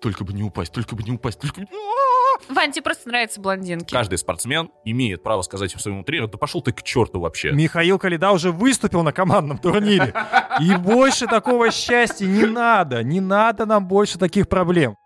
только бы не упасть, только бы не упасть, только бы... Вань, тебе просто нравятся блондинки. Каждый спортсмен имеет право сказать своему тренеру, да пошел ты к черту вообще. Михаил Калида уже выступил на командном турнире. И больше такого счастья не надо. Не надо нам больше таких проблем.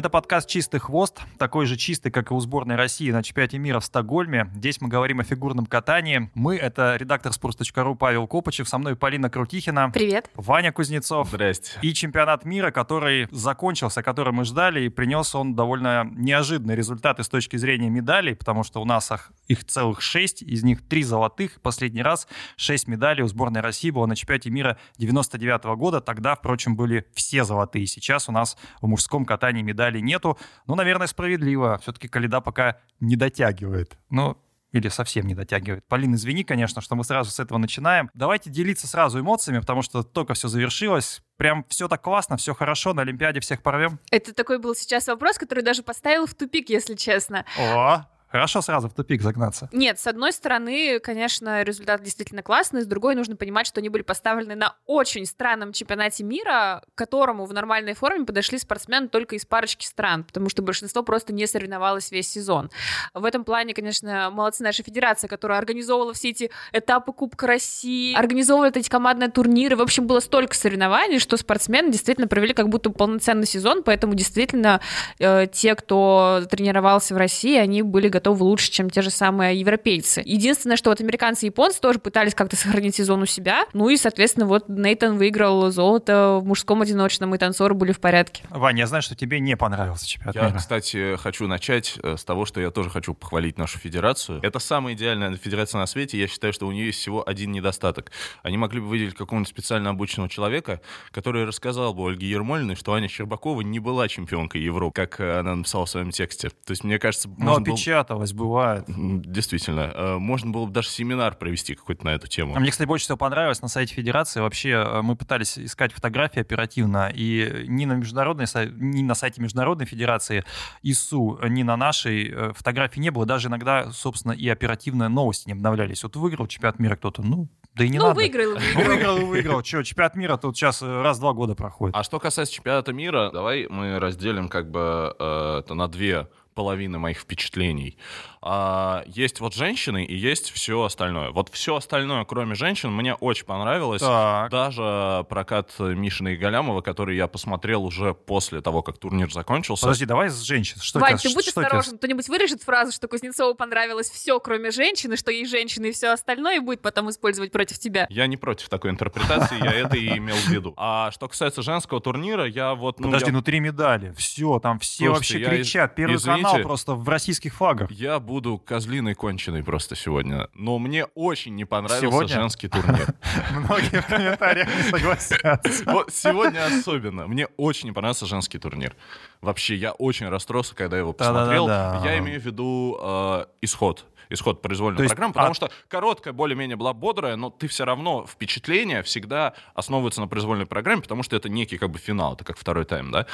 Это подкаст «Чистый хвост», такой же чистый, как и у сборной России на чемпионате мира в Стокгольме. Здесь мы говорим о фигурном катании. Мы — это редактор sports.ru Павел Копачев, со мной Полина Крутихина. Привет. Ваня Кузнецов. Здрасте. И чемпионат мира, который закончился, который мы ждали, и принес он довольно неожиданные результаты с точки зрения медалей, потому что у нас их целых шесть, из них три золотых. Последний раз шесть медалей у сборной России было на чемпионате мира 99 -го года. Тогда, впрочем, были все золотые. Сейчас у нас в мужском катании медали медалей нету. Ну, наверное, справедливо. Все-таки Калида пока не дотягивает. Ну, или совсем не дотягивает. Полин, извини, конечно, что мы сразу с этого начинаем. Давайте делиться сразу эмоциями, потому что только все завершилось. Прям все так классно, все хорошо, на Олимпиаде всех порвем. Это такой был сейчас вопрос, который даже поставил в тупик, если честно. О, Хорошо сразу в тупик загнаться. Нет, с одной стороны, конечно, результат действительно классный, с другой нужно понимать, что они были поставлены на очень странном чемпионате мира, к которому в нормальной форме подошли спортсмены только из парочки стран, потому что большинство просто не соревновалось весь сезон. В этом плане, конечно, молодцы наша федерация, которая организовывала все эти этапы Кубка России, организовывала эти командные турниры. В общем, было столько соревнований, что спортсмены действительно провели как будто полноценный сезон, поэтому действительно э, те, кто тренировался в России, они были готовы готовы лучше, чем те же самые европейцы. Единственное, что вот американцы и японцы тоже пытались как-то сохранить сезон у себя. Ну и, соответственно, вот Нейтан выиграл золото в мужском одиночном, и танцоры были в порядке. Ваня, я знаю, что тебе не понравился чемпионат Я, мира. кстати, хочу начать э, с того, что я тоже хочу похвалить нашу федерацию. Это самая идеальная федерация на свете. Я считаю, что у нее есть всего один недостаток. Они могли бы выделить какого-нибудь специально обученного человека, который рассказал бы Ольге Ермолиной, что Аня Щербакова не была чемпионкой Европы, как э, она написала в своем тексте. То есть, мне кажется, Но можно было- опечаталось, бывает. Действительно, э, можно было бы даже семинар провести какой-то на эту тему. А мне, кстати, больше всего понравилось на сайте Федерации. Вообще э, мы пытались искать фотографии оперативно, и ни на, международной, ни на сайте Международной Федерации ИСУ, ни на нашей э, фотографии не было. Даже иногда, собственно, и оперативные новости не обновлялись. Вот выиграл чемпионат мира кто-то, ну, да и не ну, надо. выиграл, Ну, выиграл. выиграл и выиграл. Че, чемпионат мира тут сейчас э, раз-два года проходит. А что касается чемпионата мира, давай мы разделим как бы э, это на две половины моих впечатлений. А, есть вот женщины и есть все остальное. Вот все остальное, кроме женщин, мне очень понравилось. Так. Даже прокат Мишина и Галямова, который я посмотрел уже после того, как турнир закончился. Подожди, давай с женщин. Что Вань, тебя- ты будь что осторожен. Кто-нибудь вырежет фразу, что Кузнецову понравилось все, кроме женщины, что ей женщины и все остальное, и будет потом использовать против тебя. Я не против такой интерпретации, я это и имел в виду. А что касается женского турнира, я вот... ну, Подожди, ну три медали. Все, там все вообще кричат. Первый извините. Канал просто в российских флагах. Я буду козлиной конченой просто сегодня. Но мне очень не понравился Сегодня? женский турнир. Многие в комментариях не согласятся. Вот сегодня особенно. Мне очень не понравился женский турнир. Вообще, я очень расстроился, когда его посмотрел. Я имею в виду э, исход. Исход произвольной есть, программы, потому а- что короткая более-менее была бодрая, но ты все равно впечатление всегда основывается на произвольной программе, потому что это некий как бы финал, это как второй тайм, да?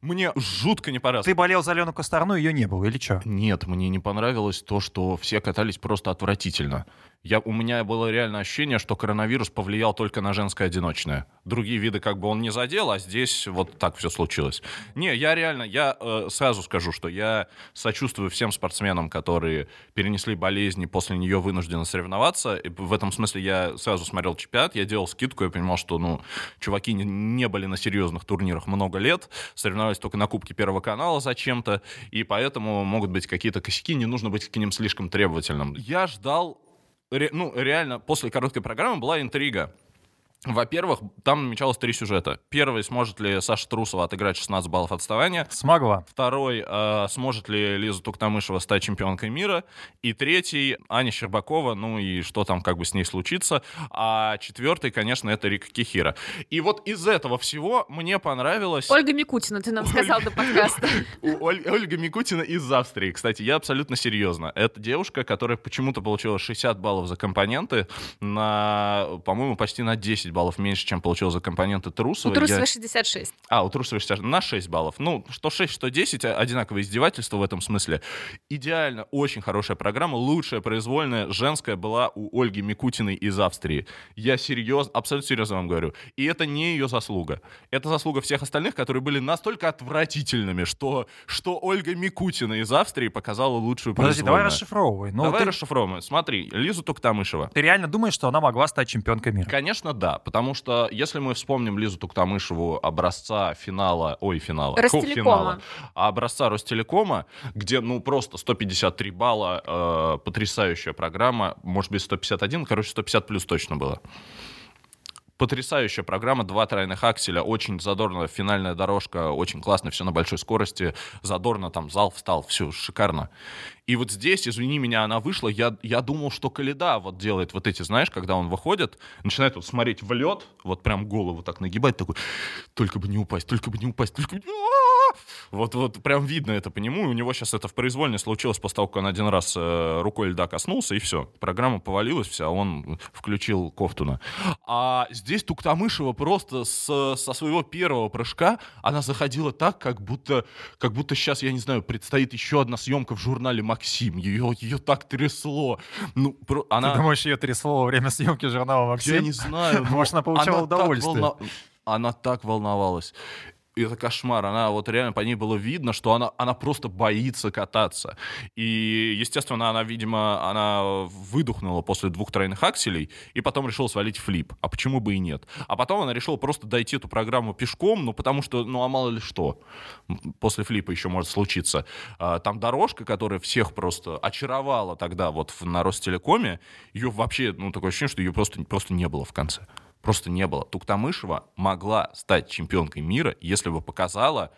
Мне жутко не понравилось. Ты болел за Алену Косторну, ее не было, или что? Нет, мне не понравилось то, что все катались просто отвратительно. Я, у меня было реально ощущение, что коронавирус повлиял только на женское одиночное. Другие виды как бы он не задел, а здесь вот так все случилось. Не, я реально, я э, сразу скажу, что я сочувствую всем спортсменам, которые перенесли болезни, после нее вынуждены соревноваться. И в этом смысле я сразу смотрел чемпионат, я делал скидку, я понимал, что, ну, чуваки не, не были на серьезных турнирах много лет, соревновались только на Кубке Первого канала зачем-то, и поэтому могут быть какие-то косяки, не нужно быть к ним слишком требовательным. Я ждал, ре- ну, реально, после короткой программы была интрига. Во-первых, там намечалось три сюжета. Первый, сможет ли Саша Трусова отыграть 16 баллов отставания. Смогла. Второй, э, сможет ли Лиза Туктамышева стать чемпионкой мира. И третий, Аня Щербакова, ну и что там как бы с ней случится. А четвертый, конечно, это Рика Кихира. И вот из этого всего мне понравилось... Ольга Микутина, ты нам сказал до подкаста. Оль- Ольга Микутина из Австрии, кстати, я абсолютно серьезно. Это девушка, которая почему-то получила 60 баллов за компоненты на, по-моему, почти на 10 10 баллов меньше, чем получил за компоненты У Трусова. Я- 66. А, у Трусовой 60, на 6 баллов. Ну, что 6, что 10, а- одинаковое издевательство в этом смысле. Идеально, очень хорошая программа. Лучшая произвольная женская была у Ольги Микутиной из Австрии. Я серьезно, абсолютно серьезно вам говорю. И это не ее заслуга. Это заслуга всех остальных, которые были настолько отвратительными, что, что Ольга Микутина из Австрии показала лучшую Подожди, давай произвольную. расшифровывай. Ну, Давай ты, расшифровываем. Смотри, Лизу Туктамышева. ты реально думаешь, что она могла стать чемпионкой мира? Конечно, да, потому что если мы вспомним Лизу Туктамышеву образца финала, ой, финала, Ростелекома. финала, образца Ростелекома, где, ну, просто 153 балла, э, потрясающая программа, может быть, 151, короче, 150 плюс точно было. Потрясающая программа, два тройных акселя, очень задорная финальная дорожка, очень классно, все на большой скорости, задорно там зал встал, все шикарно. И вот здесь, извини меня, она вышла, я, я думал, что Каледа вот делает вот эти, знаешь, когда он выходит, начинает вот смотреть в лед, вот прям голову так нагибать, такой, только бы не упасть, только бы не упасть, только бы не... А-а-а!» Вот, вот прям видно это по нему, и у него сейчас это в произвольне случилось после того, как он один раз э, рукой льда коснулся, и все. Программа повалилась вся, он включил Кофтуна. А здесь Туктамышева просто с, со своего первого прыжка, она заходила так, как будто, как будто сейчас, я не знаю, предстоит еще одна съемка в журнале «Максим». Ее, ее так трясло. Ну, про- она... Ты думаешь, ее трясло во время съемки журнала «Максим»? Я не знаю. Может, она получала удовольствие. Она так волновалась. Это кошмар. Она вот реально по ней было видно, что она, она просто боится кататься. И, естественно, она, видимо, она выдохнула после двух тройных акселей и потом решила свалить флип. А почему бы и нет? А потом она решила просто дойти эту программу пешком, ну, потому что, ну, а мало ли что. После флипа еще может случиться. А, Там дорожка, которая всех просто очаровала тогда вот на Ростелекоме, ее вообще, ну, такое ощущение, что ее просто, просто не было в конце. Просто не было. Туктамышева могла стать чемпионкой мира, если бы показала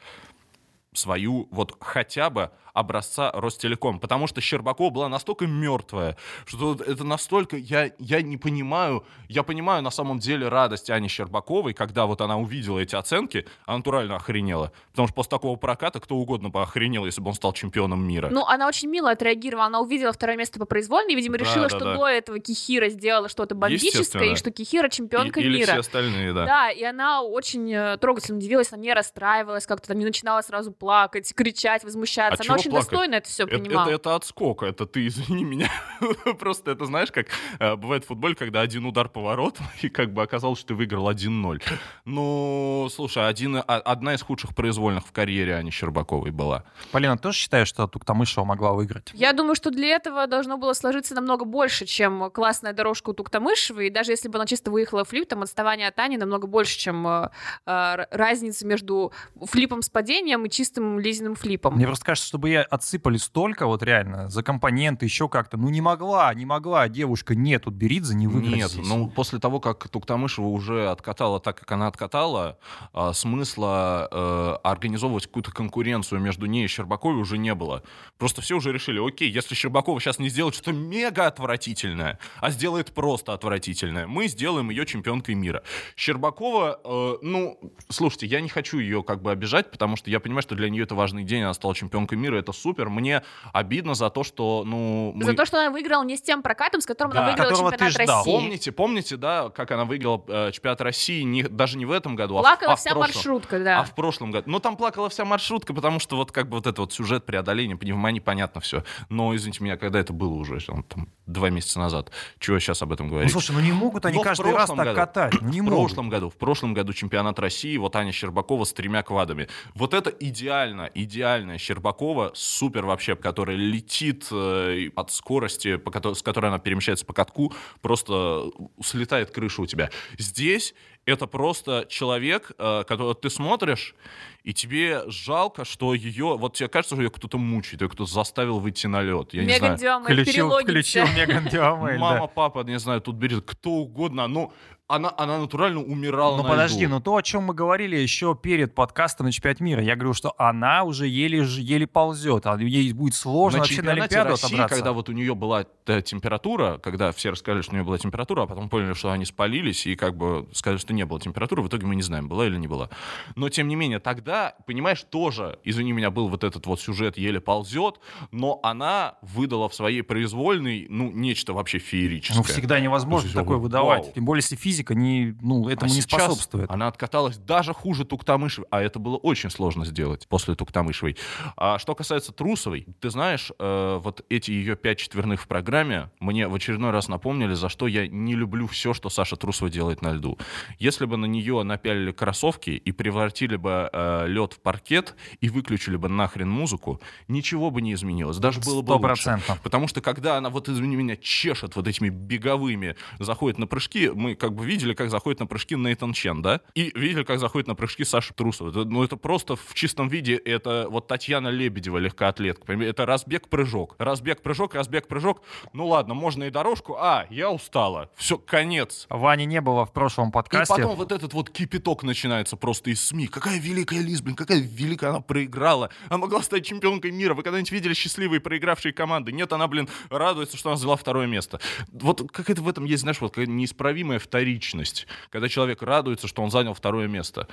свою вот хотя бы образца Ростелеком, потому что Щербакова была настолько мертвая, что это настолько, я, я не понимаю, я понимаю на самом деле радость Ани Щербаковой, когда вот она увидела эти оценки, она натурально охренела, потому что после такого проката кто угодно бы охренел, если бы он стал чемпионом мира. Ну, она очень мило отреагировала. Она увидела второе место по произвольной, и, видимо, Да, решила, да, что да. до этого Кихира сделала что-то бомбическое, и что Кихира чемпионка И- или мира. все остальные, да. Да, и она очень э, трогательно удивилась, она не расстраивалась, как-то там не начинала сразу плакать, кричать, возмущаться. А она очень плакать? достойно это все Это, понимала. это, это отскок, это ты, извини меня. Просто это знаешь, как э, бывает в футболе, когда один удар по воротам, и как бы оказалось, что ты выиграл 1-0. Ну, слушай, один, а- одна из худших произвольных в карьере Ани Щербаковой была. Полина, ты тоже считаешь, что Туктамышева могла выиграть? Я думаю, что для этого должно было сложиться намного больше, чем классная дорожка у Туктамышевой. И даже если бы она чисто выехала флип, там отставание от Ани намного больше, чем э, э, разница между флипом с падением и чистым Лизиным флипом. Мне просто кажется, чтобы ей отсыпали столько, вот реально, за компоненты, еще как-то. Ну, не могла, не могла девушка, нет, тут Беридзе не выиграть Нет, ну после того, как Туктамышева уже откатала так, как она откатала, а, смысла э, организовывать какую-то конкуренцию между ней и Щербаковой уже не было. Просто все уже решили, окей, если Щербакова сейчас не сделает что-то мега отвратительное, а сделает просто отвратительное, мы сделаем ее чемпионкой мира. Щербакова, э, ну, слушайте, я не хочу ее как бы обижать, потому что я понимаю, что для нее это важный день, она стала чемпионкой мира, это супер. Мне обидно за то, что, ну... мы- За то, что она выиграла не с тем прокатом, с которым Да, она выиграла которого ты чемпионат ждал. России. Помните, помните, да, как она выиграла э, чемпионат России не, даже не в этом году, а в- Плакала а, в вся прошлом. маршрутка, да. А в прошлом году. Ну, там плакала вся маршрутка, потому что вот как бы вот это вот сюжет преодоления пневмонии, понятно все. Но, извините меня, когда это было уже, там, там, два месяца назад, чего сейчас об этом Ну, говорить? слушай, ну не могут они Но в каждый раз так году- катать. Ну, не в могут. прошлом году, в прошлом году чемпионат России, вот Аня Щербакова с тремя квадами. Вот это идеально, идеальная Щербакова, супер вообще, которая летит э, от скорости, по с которой она перемещается по катку, просто слетает крыша у тебя. Здесь это просто человек, э, которого ты смотришь, и тебе жалко, что ее, вот тебе кажется, что ее кто-то мучает, ее кто-то заставил выйти на лед. Я не знаю. Меган Диомель Включил, включил Меган Диомель, да. Мама, папа, не знаю, тут берет кто угодно, но она, она натурально умирала Ну на подожди, льду. ну то, о чем мы говорили еще перед подкастом на чемпионат мира, я говорю, что она уже еле, еле ползет, а ей будет сложно на вообще на чемпионате Олимпиаду России, отобраться. когда вот у нее была температура, когда все рассказали, что у нее была температура, а потом поняли, что они спалились, и как бы сказали, что что не было температуры, в итоге мы не знаем, была или не была. Но, тем не менее, тогда, понимаешь, тоже, извини меня, был вот этот вот сюжет «Еле ползет», но она выдала в своей произвольной, ну, нечто вообще феерическое. Ну, всегда невозможно есть, такое вау. выдавать. Тем более, если физика не, ну, этому А не способствует. Она откаталась даже хуже Туктамышевой, а это было очень сложно сделать после Туктамышевой. А что касается Трусовой, ты знаешь, э, вот эти ее пять четверных в программе мне в очередной раз напомнили, за что я не люблю все, что Саша Трусова делает на льду. Если бы на нее напялили кроссовки и превратили бы э, лед в паркет и выключили бы нахрен музыку, ничего бы не изменилось. Даже было бы Сто лучше. процентов. Потому что когда она, вот извини меня, чешет вот этими беговыми, заходит на прыжки, мы как бы видели, как заходит на прыжки Нейтан Чен, да? И видели, как заходит на прыжки Саша Трусова. Это, ну, это просто в чистом виде, это вот Татьяна Лебедева, легкоатлетка. Это разбег-прыжок. Разбег-прыжок, разбег-прыжок. Ну ладно, можно и дорожку. А, я устала. Все, конец. Вани не было в прошлом подкасте. Потом вот этот вот кипяток начинается просто из СМИ. Какая великая Лиз, блин, какая великая она проиграла. Она могла стать чемпионкой мира. Вы когда-нибудь видели счастливые проигравшие команды? Нет, она, блин, радуется, что она взяла второе место. Вот как это в этом есть, знаешь, вот неисправимая вторичность. Когда человек радуется, что он занял второе место.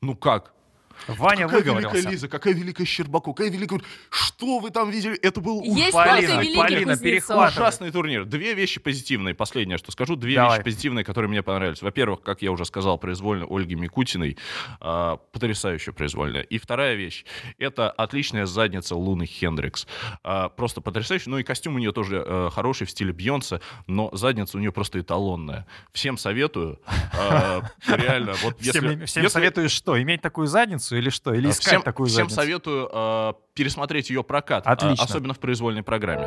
Ну как? Ваня какая выговорился. великая Лиза, какая великая Щербаков, какая великая... Что вы там видели? Это был Есть Полина, Полина, перехватывай. Ужасный турнир. Две вещи позитивные. Последнее, что скажу. Две Давай. вещи позитивные, которые мне понравились. Во-первых, как я уже сказал, произвольно Ольги Микутиной. а, потрясающая произвольная. И вторая вещь. Это отличная задница Луны Хендрикс. А, просто потрясающая. Ну и костюм у нее тоже э, хороший в стиле Бьонса, но задница у нее просто эталонная. Всем советую. А, Реально. Вот Всем, если- всем если- советую что? Иметь такую задницу или что? Или искать Всем, такую всем задницу? советую э, пересмотреть ее прокат, а, Отлично. особенно в произвольной программе.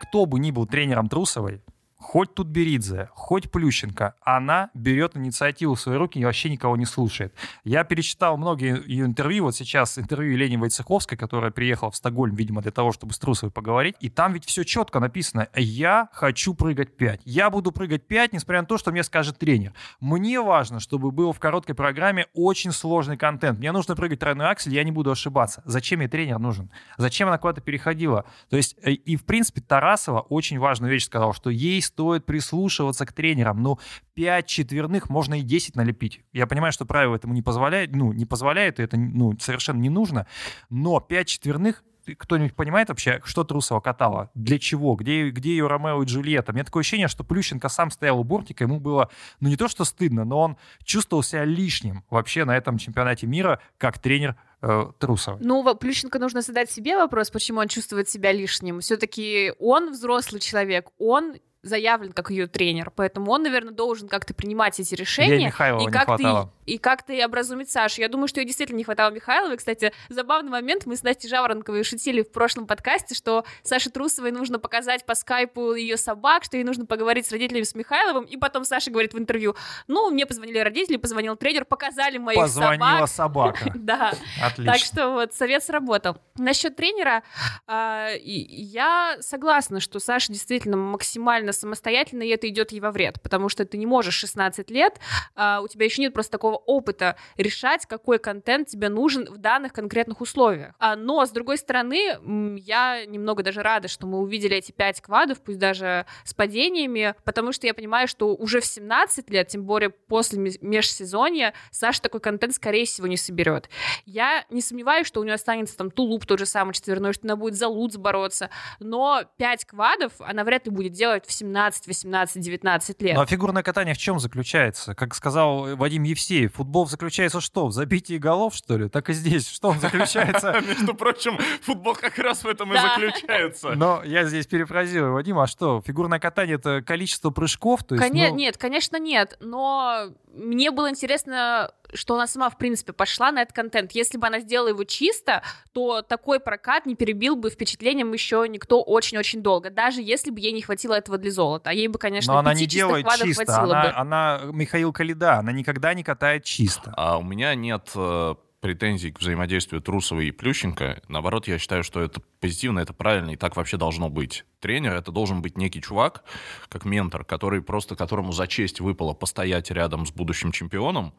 Кто бы ни был тренером Трусовой, хоть Тутберидзе, хоть Плющенко, она берет инициативу в свои руки и вообще никого не слушает. Я перечитал многие ее интервью, вот сейчас интервью Елене Войцеховской, которая приехала в Стокгольм, видимо, для того, чтобы с Трусовой поговорить, и там ведь все четко написано. Я хочу прыгать 5. Я буду прыгать 5, несмотря на то, что мне скажет тренер. Мне важно, чтобы был в короткой программе очень сложный контент. Мне нужно прыгать тройной аксель, я не буду ошибаться. Зачем ей тренер нужен? Зачем она куда-то переходила? То есть, э, и в принципе, Тарасова очень важную вещь сказала, что ей стоит прислушиваться к тренерам. Ну, 5 четверных можно и 10 налепить. Я понимаю, что правило этому не позволяет, ну, не позволяет, и это ну, совершенно не нужно. Но 5 четверных кто-нибудь понимает вообще, что Трусова катала? Для чего? Где, где ее Ромео и Джульетта? У меня такое ощущение, что Плющенко сам стоял у бортика, ему было, ну не то что стыдно, но он чувствовал себя лишним вообще на этом чемпионате мира как тренер э, Трусовой. Ну, Плющенко нужно задать себе вопрос, почему он чувствует себя лишним. Все-таки он взрослый человек, он заявлен как ее тренер, поэтому он, наверное, должен как-то принимать эти решения. И как-то, и, как-то и образумить Сашу. Я думаю, что ей действительно не хватало Михайловой. Кстати, забавный момент. Мы с Настей Жаворонковой шутили в прошлом подкасте, что Саше Трусовой нужно показать по скайпу ее собак, что ей нужно поговорить с родителями с Михайловым. И потом Саша говорит в интервью, ну, мне позвонили родители, позвонил тренер, показали моих Позвонила собак. собака. Да. Отлично. Так что вот совет сработал. Насчет тренера, а, я согласна, что Саша действительно максимально самостоятельно, и это идет ей во вред, потому что ты не можешь 16 лет, а, у тебя еще нет просто такого опыта решать, какой контент тебе нужен в данных конкретных условиях. А, но, с другой стороны, я немного даже рада, что мы увидели эти пять квадов, пусть даже с падениями, потому что я понимаю, что уже в 17 лет, тем более после ме- межсезонья, Саша такой контент, скорее всего, не соберет. Я не сомневаюсь, что у нее останется там тулуп тот же самый четверной, что она будет за луц бороться, но 5 квадов она вряд ли будет делать в 17, 18, 19 лет. Ну а фигурное катание в чем заключается? Как сказал Вадим Евсеев, футбол заключается что? В забитии голов, что ли? Так и здесь. Что он заключается? Между прочим, футбол как раз в этом и заключается. Но я здесь перефразирую, Вадим, а что? Фигурное катание — это количество прыжков? То есть, Коне- ну, Нет, конечно, нет. Но мне было интересно, что она сама, в принципе, пошла на этот контент. Если бы она сделала его чисто, то такой прокат не перебил бы впечатлением еще никто очень-очень долго. Даже если бы ей не хватило этого для золота. А ей бы, конечно, Но она не делает чисто. хватило Она, бы. она Михаил Калида, она никогда не катает чисто. А у меня нет э, претензий к взаимодействию Трусовой и Плющенко. Наоборот, я считаю, что это позитивно, это правильно, и так вообще должно быть. Тренер — это должен быть некий чувак, как ментор, который просто, которому за честь выпало постоять рядом с будущим чемпионом.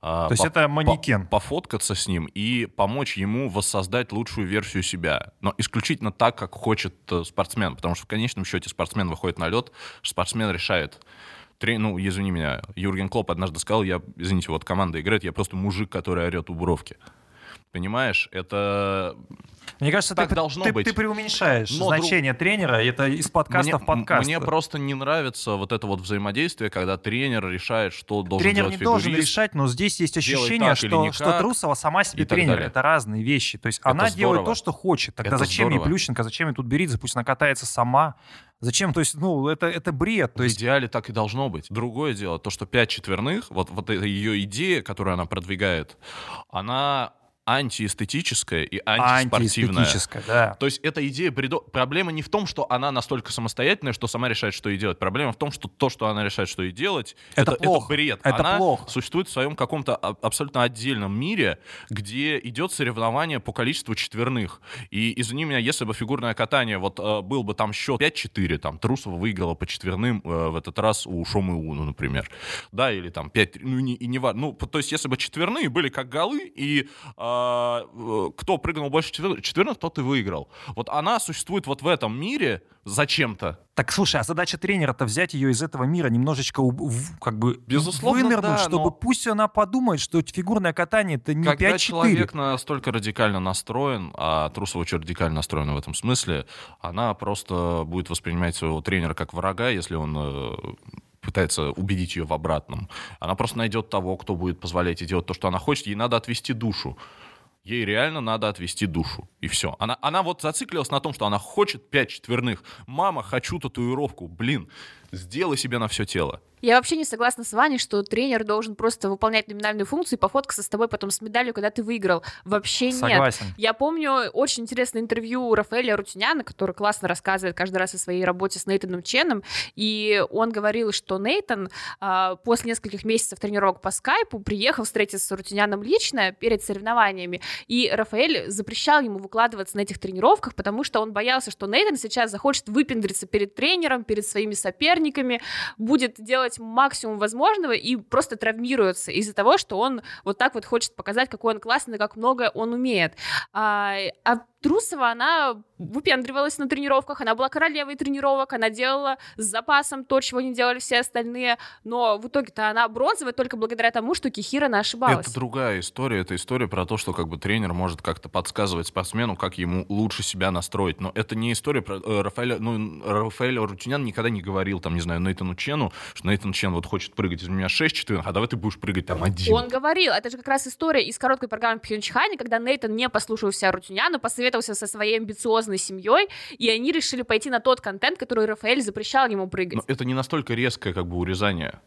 а, То есть по- это манекен. по- пофоткаться с ним и помочь ему воссоздать лучшую версию себя. Но исключительно так, как хочет э, спортсмен. Потому что в конечном счете спортсмен выходит на лед, спортсмен решает, Тре- ну, извини меня, Юрген Клоп однажды сказал, я, извините, вот команда играет, я просто мужик, который орет у бровки. Понимаешь, это... Мне кажется, Так ты, должно ты, быть. ты преуменьшаешь Но значение тренера. Это из подкаста мне, в подкаст. мне просто не нравится вот это вот взаимодействие, когда тренер решает, что должен Тренер делать не должен фигурист. решать, но здесь есть ощущение, что, что Трусова сама себе тренер. далее. Это разные вещи. То есть она здорово. делает то, что хочет. Тогда Это зачем ей здорово. Плющенко, зачем ей тут Беридзе? Пусть она катается сама. Зачем? То есть, ну, это, это бред. То в есть, идеале так и должно быть. Другое дело, то, что пять четверных, вот, вот эта ее идея, которую она продвигает, она антиэстетическая и антиспортивная. антиэстетическая, да. То есть эта идея бредо... Проблема не в том, что она настолько самостоятельная, что сама решает, что ей делать. Проблема в том, что то, что она решает, что ей делать, Это это, плохо. бред. Это она плохо. существует в своем каком-то а- абсолютно отдельном мире, где идет соревнование по количеству четверных. И извини меня, если бы фигурное катание, вот э, был бы там счет 5-4, там Трусова выиграла по четверным э, в этот раз у Шомы Уну, например. Да, или там 5, ну не, и не Ну, то есть если бы четверные были как голы, и э, кто прыгнул больше четвер- четверных, тот и выиграл. Вот она существует вот в этом мире зачем-то. Так, слушай, а задача тренера-то взять ее из этого мира немножечко как бы Безусловно, вынырнуть, да, чтобы но- пусть она подумает, что фигурное катание это не Когда 5-4. человек настолько радикально настроен, а Трусова очень радикально настроена в этом смысле, она просто будет воспринимать своего тренера как врага, если он э, пытается убедить ее в обратном. Она просто найдет того, кто будет позволять ей делать то, что она хочет. Ей надо отвести душу. Ей реально надо отвести душу. И все. Она, она вот зациклилась на том, что она хочет пять четверных. Мама, хочу татуировку. Блин, сделай себе на все тело. Я вообще не согласна с Ваней, что тренер должен просто выполнять номинальную функцию и пофоткаться с тобой потом с медалью, когда ты выиграл. Вообще нет. Согласен. Я помню очень интересное интервью Рафаэля Рутиняна, который классно рассказывает каждый раз о своей работе с Нейтаном Ченом, и он говорил, что Нейтан а, после нескольких месяцев тренировок по скайпу приехал встретиться с Рутиняном лично перед соревнованиями, и Рафаэль запрещал ему выкладываться на этих тренировках, потому что он боялся, что Нейтан сейчас захочет выпендриться перед тренером, перед своими соперниками, будет делать максимум возможного и просто травмируется из-за того, что он вот так вот хочет показать, какой он классный, как много он умеет. А, а Трусова, она выпендривалась на тренировках, она была королевой тренировок, она делала с запасом то, чего не делали все остальные, но в итоге-то она бронзовая только благодаря тому, что Кихирана ошибалась. Это другая история. Это история про то, что как бы тренер может как-то подсказывать спортсмену, как ему лучше себя настроить. Но это не история про э, Рафаэля. Ну, Рафаэль Рутюнян никогда не говорил, там, не знаю, Нейтану Чену, что Нейтан Чен вот хочет прыгать из меня 6 четверных, а давай ты будешь прыгать там один. Он говорил, это же как раз история из короткой программы Пхенчхане, когда Нейтан не послушался Рутюняна, посоветовался со своей амбициозной семьей, и они решили пойти на тот контент, который Рафаэль запрещал ему прыгать. Но это не настолько резкое как бы урезание.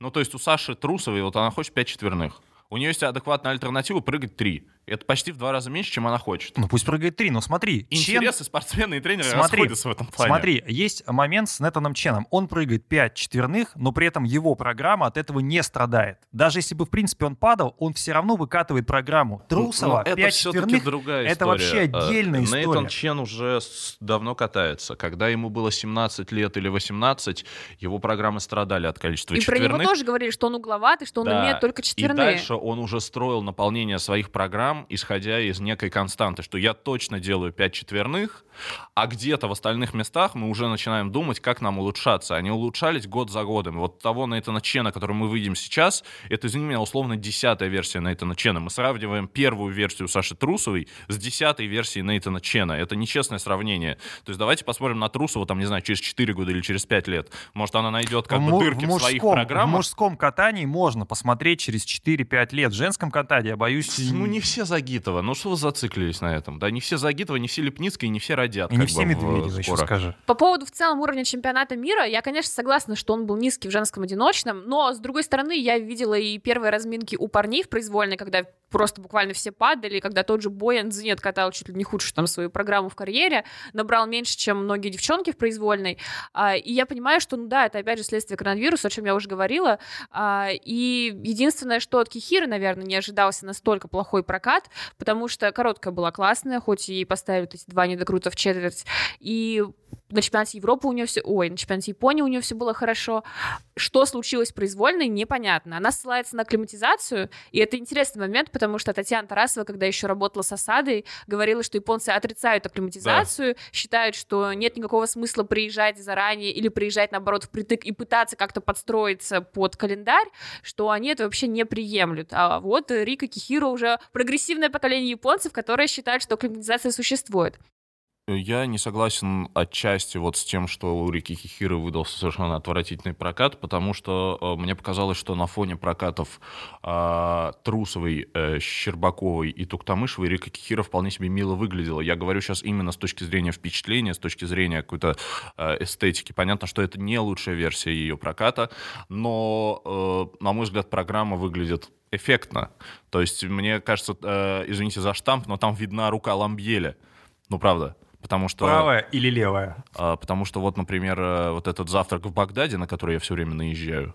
Ну, то есть у Саши Трусовой, вот она хочет 5 четверных. У нее есть адекватная альтернатива прыгать 3. Это почти в два раза меньше, чем она хочет. Ну пусть прыгает три, но смотри. Чен- Интересы спортсмена и тренера Смотри, расходятся в этом плане. Смотри, есть момент с Нетаном Ченом. Он прыгает 5 четверных, но при этом его программа от этого не страдает. Даже если бы, в принципе, он падал, он все равно выкатывает программу. Трусова, Ну, это 5 все-таки четверных, другая это вообще история. Э, отдельная Нейтан история. Чен уже давно катается. Когда ему было 17 лет или 18, его программы страдали от количества и про четверных. него тоже говорили, что он угловатый, что он Да. умеет только И четверные. дальше он уже строил наполнение своих программ, исходя из некой константы, что я точно делаю 5 четверных, а где-то в остальных местах мы уже начинаем думать, как нам улучшаться. Они улучшались год за годом. Вот того Нейтана Чена, который мы видим сейчас, это, извини меня, условно десятая версия Нейтана Чена. Мы сравниваем первую версию Саши Трусовой с десятой версией Нейтана Чена. Это нечестное сравнение. То есть давайте посмотрим на Трусову, там, не знаю, через 4 года или через 5 лет. Может, она найдет как в, бы дырки в, в своих мужском, в программах. мужском катании можно посмотреть через 4-5 лет. В женском катании, я боюсь... Ну, не все Загитова. Ну, что вы зациклились на этом? Да, не все Загитова, не все Лепницкая, и не все родят. И не все бы, в- Медведевы еще скажи. По поводу в целом уровня чемпионата мира, я, конечно, согласна, что он был низкий в женском одиночном, но, с другой стороны, я видела и первые разминки у парней в произвольной, когда просто буквально все падали, когда тот же Боян Зинет катал чуть ли не худшую там свою программу в карьере, набрал меньше, чем многие девчонки в произвольной, А, и я понимаю, что, ну да, это опять же следствие коронавируса, о чем я уже говорила, А, и единственное, что от Кихиры, наверное, не ожидался настолько плохой прокат, потому что короткая была классная, хоть и поставили эти два недокрута в четверть, и на чемпионате Европы у нее все... Ой, на чемпионате Японии у нее все было хорошо. Что случилось произвольно, непонятно. Она ссылается на акклиматизацию, и это интересный момент, потому что Татьяна Тарасова, когда еще работала с осадой, говорила, что японцы отрицают акклиматизацию, да. считают, что нет никакого смысла приезжать заранее или приезжать, наоборот, впритык и пытаться как-то подстроиться под календарь, что они это вообще не приемлют. А вот Рика Кихиро уже прогрессивное поколение японцев, которые считают, что акклиматизация существует. Я не согласен отчасти вот с тем, что у Рики Хихиры выдался совершенно отвратительный прокат, потому что э, мне показалось, что на фоне прокатов э, Трусовой, э, Щербаковой и Туктамышевой Рика Кихира вполне себе мило выглядела. Я говорю сейчас именно с точки зрения впечатления, с точки зрения какой-то э, эстетики. Понятно, что это не лучшая версия ее проката, но, э, на мой взгляд, программа выглядит эффектно. То есть, мне кажется, э, извините за штамп, но там видна рука Ламбьеля. Ну, правда. Потому что... Правая или левая? А, потому что вот, например, э, вот этот завтрак в Багдаде, на который я все время наезжаю,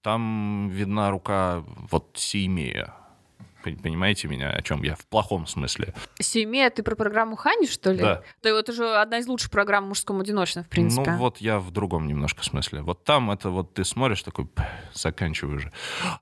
там видна рука вот Сеймея. Понимаете меня, о чем я? В плохом смысле. Семья, ты про программу Хани, что ли? Да. Да, это же одна из лучших программ мужском одиночном, в принципе. Ну, вот я в другом немножко смысле. Вот там это вот ты смотришь, такой, заканчиваю уже.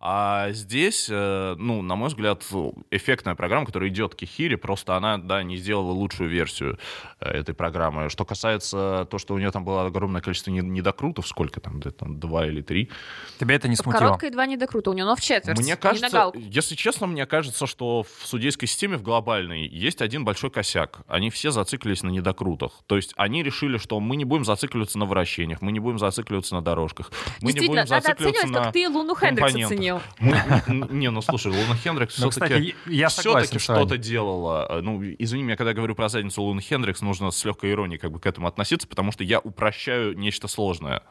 А здесь, э, ну, на мой взгляд, эффектная программа, которая идет к Кихире, просто она, да, не сделала лучшую версию э, этой программы. Что касается то, что у нее там было огромное количество недокрутов, сколько там, где-то два или три. Тебя это не смутило? Короткая два недокрута у нее, но в четверть. Мне кажется, если честно, мне кажется, что в судейской системе, в глобальной, есть один большой косяк. Они все зациклились на недокрутах. То есть они решили, что мы не будем зацикливаться на вращениях, мы не будем зацикливаться на дорожках. Мы не будем зацикливаться на как ты Луну Хендрикс оценил. не, ну слушай, Луна Хендрикс все-таки все-таки что-то делала. Ну, извини меня, когда я говорю про задницу Луны Хендрикс, нужно с легкой иронией как бы к этому относиться, потому что я упрощаю нечто сложное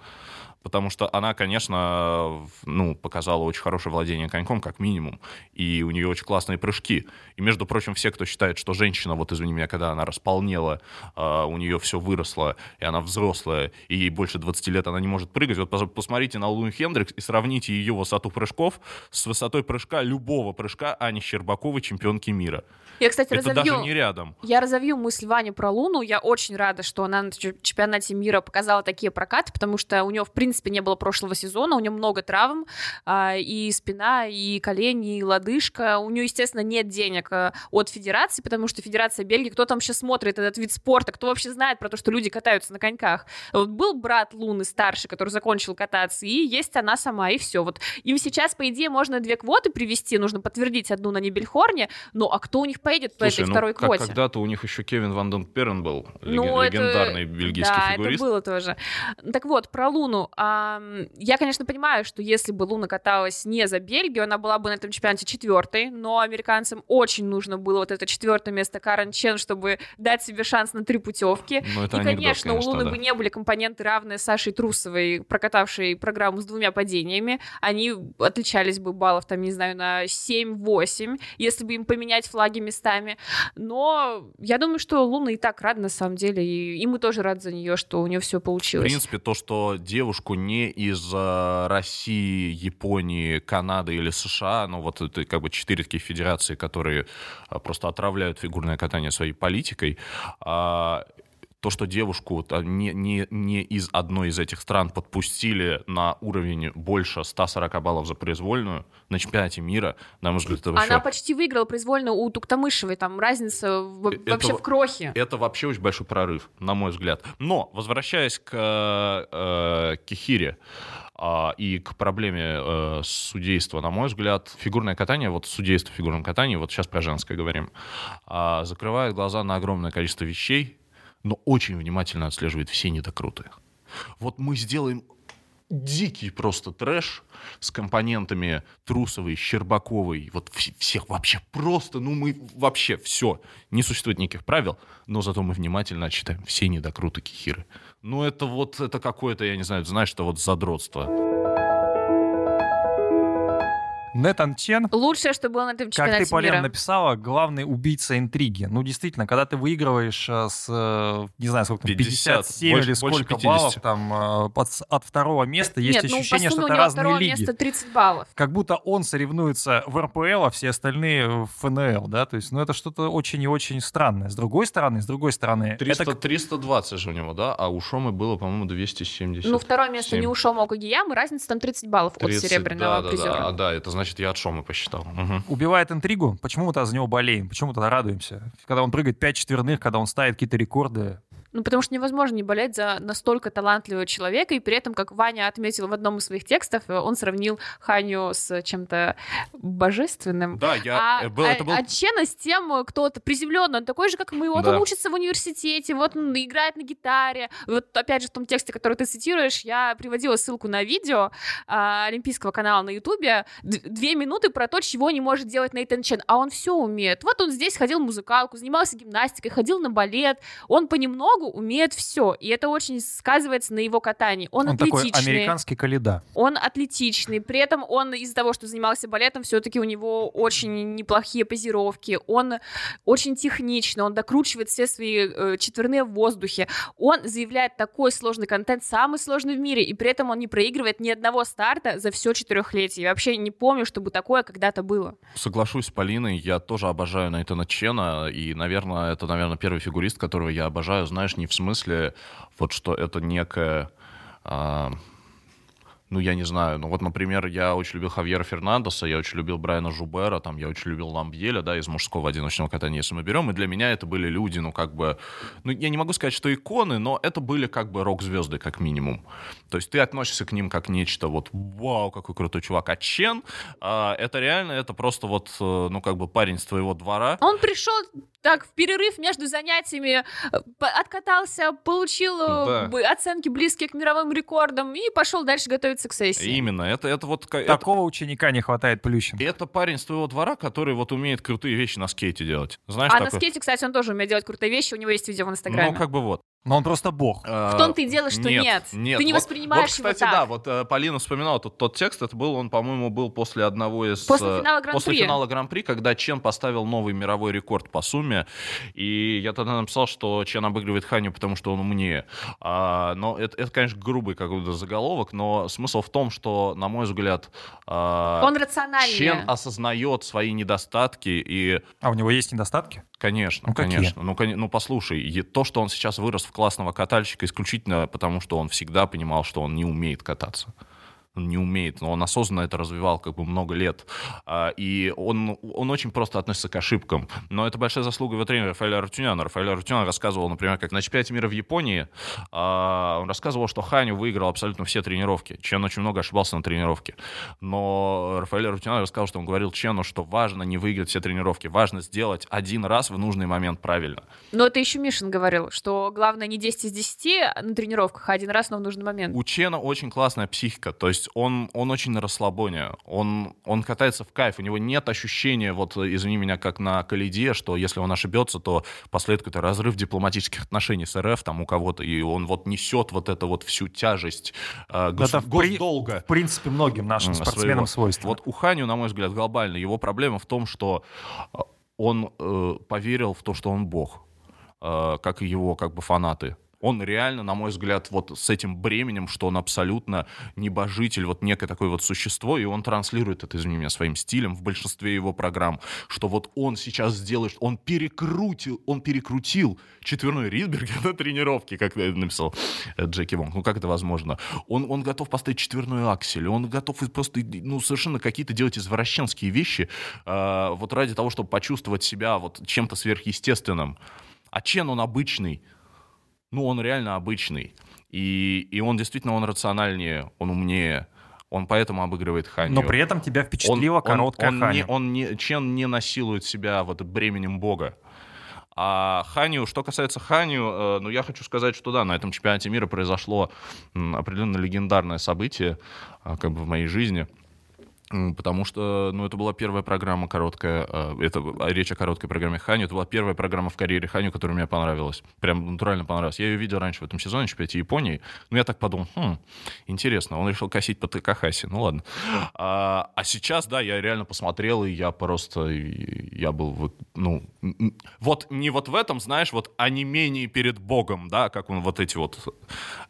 потому что она, конечно, ну, показала очень хорошее владение коньком, как минимум, и у нее очень классные прыжки. И, между прочим, все, кто считает, что женщина, вот извини меня, когда она располнела, э, у нее все выросло, и она взрослая, и ей больше 20 лет она не может прыгать, вот посмотрите на Луну Хендрикс и сравните ее высоту прыжков с высотой прыжка любого прыжка Ани Щербаковой, чемпионки мира. Я, кстати, Это разовью, даже не рядом. Я разовью мысль Вани про Луну. Я очень рада, что она на чемпионате мира показала такие прокаты, потому что у нее, в принципе, не было прошлого сезона, у нее много травм, а, и спина, и колени, и лодыжка. У нее, естественно, нет денег а, от федерации, потому что Федерация Бельгии, кто там сейчас смотрит этот вид спорта, кто вообще знает про то, что люди катаются на коньках. Вот был брат Луны старший, который закончил кататься, и есть она сама, и все. Вот им сейчас, по идее, можно две квоты привести, нужно подтвердить одну на Нибельхорне, но а кто у них поедет Слушай, по этой ну, второй как квоте? когда-то у них еще Кевин Ван Ден Перен был, ну, легендарный это... бельгийский да, фигурист. это было тоже. Так вот, про Луну. Я, конечно, понимаю, что если бы Луна каталась не за Бельгию, она была бы на этом чемпионате четвертой, но американцам очень нужно было вот это четвертое место Карен Чен, чтобы дать себе шанс на три путевки. Ну, И, конечно, у Луны да. бы не были компоненты равные Саше Трусовой, прокатавшей программу с двумя падениями. Они отличались бы баллов, там, не знаю, на 7-8, если бы им поменять флаги местами. Но я думаю, что Луна и так рада, на самом деле, и, и мы тоже рады за нее, что у нее все В получилось. принципе, то, что девушку не из э, России, Японии, Канады или США, ну вот это как бы четыре такие федерации, которые э, просто отравляют фигурное катание своей политикой, а, то, что девушку а, не, не, не из одной из этих стран подпустили на уровень больше 140 баллов за произвольную на чемпионате мира, на мой взгляд, это вообще... Она почти выиграла произвольно у Туктамышевой, там разница в- Это вообще во- в крохе. Это вообще очень большой прорыв, на мой взгляд. Но, возвращаясь к э, Кихире а, и к проблеме э, судейства, на мой взгляд, фигурное катание, вот судейство в фигурном катании, вот сейчас про женское говорим, а, закрывает глаза на огромное количество вещей, но очень внимательно отслеживает все недокруты. Вот мы сделаем дикий просто трэш с компонентами Трусовой, Щербаковой, вот вс- всех вообще просто, ну мы вообще все, не существует никаких правил, но зато мы внимательно отчитаем все недокруты Кихиры. Ну это вот, это какое-то, я не знаю, знаешь, что вот задротство. Нетан Чен, Лучшее, что было на этом как чемпионате ты, Полина, мира. написала, главный убийца интриги. Ну, действительно, когда ты выигрываешь э, с, э, не знаю, сколько там, 50, 57 больше- или сколько 50. баллов, там, э, от, от второго места, есть Нет, ну, ощущение, сумме что это разные второго лиги. места 30 баллов. Как будто он соревнуется в РПЛ, а все остальные в ФНЛ, да? То есть, ну, это что-то очень и очень странное. С другой стороны, с другой стороны, 300, это 320 же у него, да? А у Шомы было, по-моему, 270. Ну, второе место Семь. не у Шома, а у Кагиямы, разница там 30 баллов от 30, серебряного да, да, призера. Да, а, да, это значит, я от Шомы посчитал. Мгм. убивает интригу. Почему мы тогда за него болеем? Почему мы тогда радуемся? Когда он прыгает 5 четверных, когда он ставит какие-то рекорды. Ну, потому что невозможно не болеть за настолько талантливого человека, и при этом, как Ваня отметил в одном из своих текстов, э, он сравнил Ханю с чем-то божественным. Да, я... а, э, был- а- это был а Чена с тем, э, кто-то приземленный, он такой же, как мы. Вот Да. он учится в университете, вот он играет на гитаре. Вот опять же в том тексте, который ты цитируешь, я приводила ссылку на видео а, Олимпийского канала на Ютубе. Две минуты про то, чего не может делать Нейтан Чен. А он все умеет. Вот он здесь ходил в музыкалку, занимался гимнастикой, ходил на балет. Он понемногу умеет все. И это очень сказывается на его катании. Он, Он, такой атлетичный. американский каледа. Он атлетичный, при этом он из-за того, что занимался балетом, все-таки у него очень неплохие позировки, он очень техничный, он докручивает все свои э, четверные в воздухе, он заявляет такой сложный контент, самый сложный в мире, и при этом он не проигрывает ни одного старта за все четырехлетие. Я вообще не помню, чтобы такое когда-то было. Соглашусь с Полиной, я тоже обожаю Нейтана Чена, и, наверное, это, наверное, первый фигурист, которого я обожаю, знаешь, не в смысле, вот что это некое... а, ну, я не знаю. Ну, вот, например, я очень любил Хавьера Фернандеса, я очень любил Брайана Жубера, там, я очень любил Ламбьеля, да, из мужского одиночного катания, если мы берем, и для меня это были люди, ну, как бы, ну, я не могу сказать, что иконы, но это были, как бы, рок-звезды, как минимум. То есть ты относишься к ним как нечто, вот, вау, какой крутой чувак. А Чен, а, это реально, это просто вот, э, ну, как бы, парень с твоего двора, Он пришел так в перерыв между занятиями, э, откатался, получил э, Да. оценки близкие к мировым рекордам и пошел дальше готовиться к сессии. Именно, это, это вот... ка- это- Такого ученика не хватает Плющин. И это парень с твоего двора, который вот умеет крутые вещи на скейте делать. Знаешь, А на такой? скейте, кстати, он тоже умеет делать крутые вещи, у него есть видео в Инстаграме. Ну, как бы вот. Но он просто бог. В том-то и дело, что нет. Ты не Вот- воспринимаешь вот, его кстати, так. да, вот э, Полина вспоминала тот, тот текст, это был, он, по-моему, был после одного из... После э, финала Гран-при. После финала Гран-при, когда Чен поставил новый мировой рекорд по сумме, и я тогда написал, что Чен обыгрывает Ханю, потому что он умнее. А, но это, это, конечно, грубый какой-то заголовок, но смысл в том, что, на мой взгляд, а, Он рациональнее. Чен осознает свои недостатки и А у него есть недостатки? Конечно, Ну, какие? конечно. Ну, коне- ну, послушай, то, что он сейчас вырос в классного катальщика, исключительно потому, что он всегда понимал, что он не умеет кататься. Он не умеет, но он осознанно это развивал как бы много лет. А, И он, он очень просто относится к ошибкам. Но это большая заслуга его тренера Рафаэля Рутюняна. Рафаэль Рутюнян рассказывал, например, как на чемпионате мира в Японии, а, он рассказывал, что Ханю выиграл абсолютно все тренировки. Чен очень много ошибался на тренировке. Но Рафаэль Рутюнян рассказал, что он говорил Чену, что важно не выиграть все тренировки, важно сделать один раз в нужный момент правильно. Но это еще Мишин говорил, что главное не 10 из 10 на тренировках, а один раз, но в нужный момент. У Чена очень классная психика, то есть он, он очень на расслабоне, он, он катается в кайф, у него нет ощущения, вот, извини меня, как на Калиде, что если он ошибется, то последует какой-то разрыв дипломатических отношений с РФ там у кого-то, и он вот несет вот это вот всю тяжесть э, гос- Это в при- госдолга. В принципе, многим нашим М, спортсменам своего. свойственно. Вот у Ханю, на мой взгляд, глобально его проблема в том, что э, он э, поверил в то, что он бог, э, как и его как бы фанаты. Он реально, на мой взгляд, вот с этим бременем, что он абсолютно небожитель, вот некое такое вот существо, и он транслирует это, извини меня, своим стилем в большинстве его программ, что вот он сейчас сделает, он перекрутил, он перекрутил четверной Ридберг на тренировке, как написал э, Джеки Вонг. Ну как это возможно? Он, он готов поставить четверной аксель, он готов просто, ну, совершенно какие-то делать извращенские вещи, э, вот ради того, чтобы почувствовать себя вот чем-то сверхъестественным. А Чен, он обычный, ну, он реально обычный. И, и он действительно, он рациональнее, он умнее. Он поэтому обыгрывает Ханю. Но при этом тебя впечатлила он, короткая он, Ханя. не, он не, Чен не насилует себя вот бременем бога. А Ханю, что касается Ханю, э, ну, я хочу сказать, что да, на этом чемпионате мира произошло определенно легендарное событие, а, как бы в моей жизни. Потому что, ну, это была первая программа короткая, э, это речь о короткой программе Ханю, это была первая программа в карьере Ханю, которая мне понравилась. Прям натурально понравилась. Я ее видел раньше в этом сезоне, чемпионате Японии, но я так подумал, хм, интересно, он решил косить по Такахаси, ну ладно. А, а сейчас, да, я реально посмотрел, и я просто, я был, ну, вот не вот в этом, знаешь, вот а не менее перед Богом, да, как он вот эти вот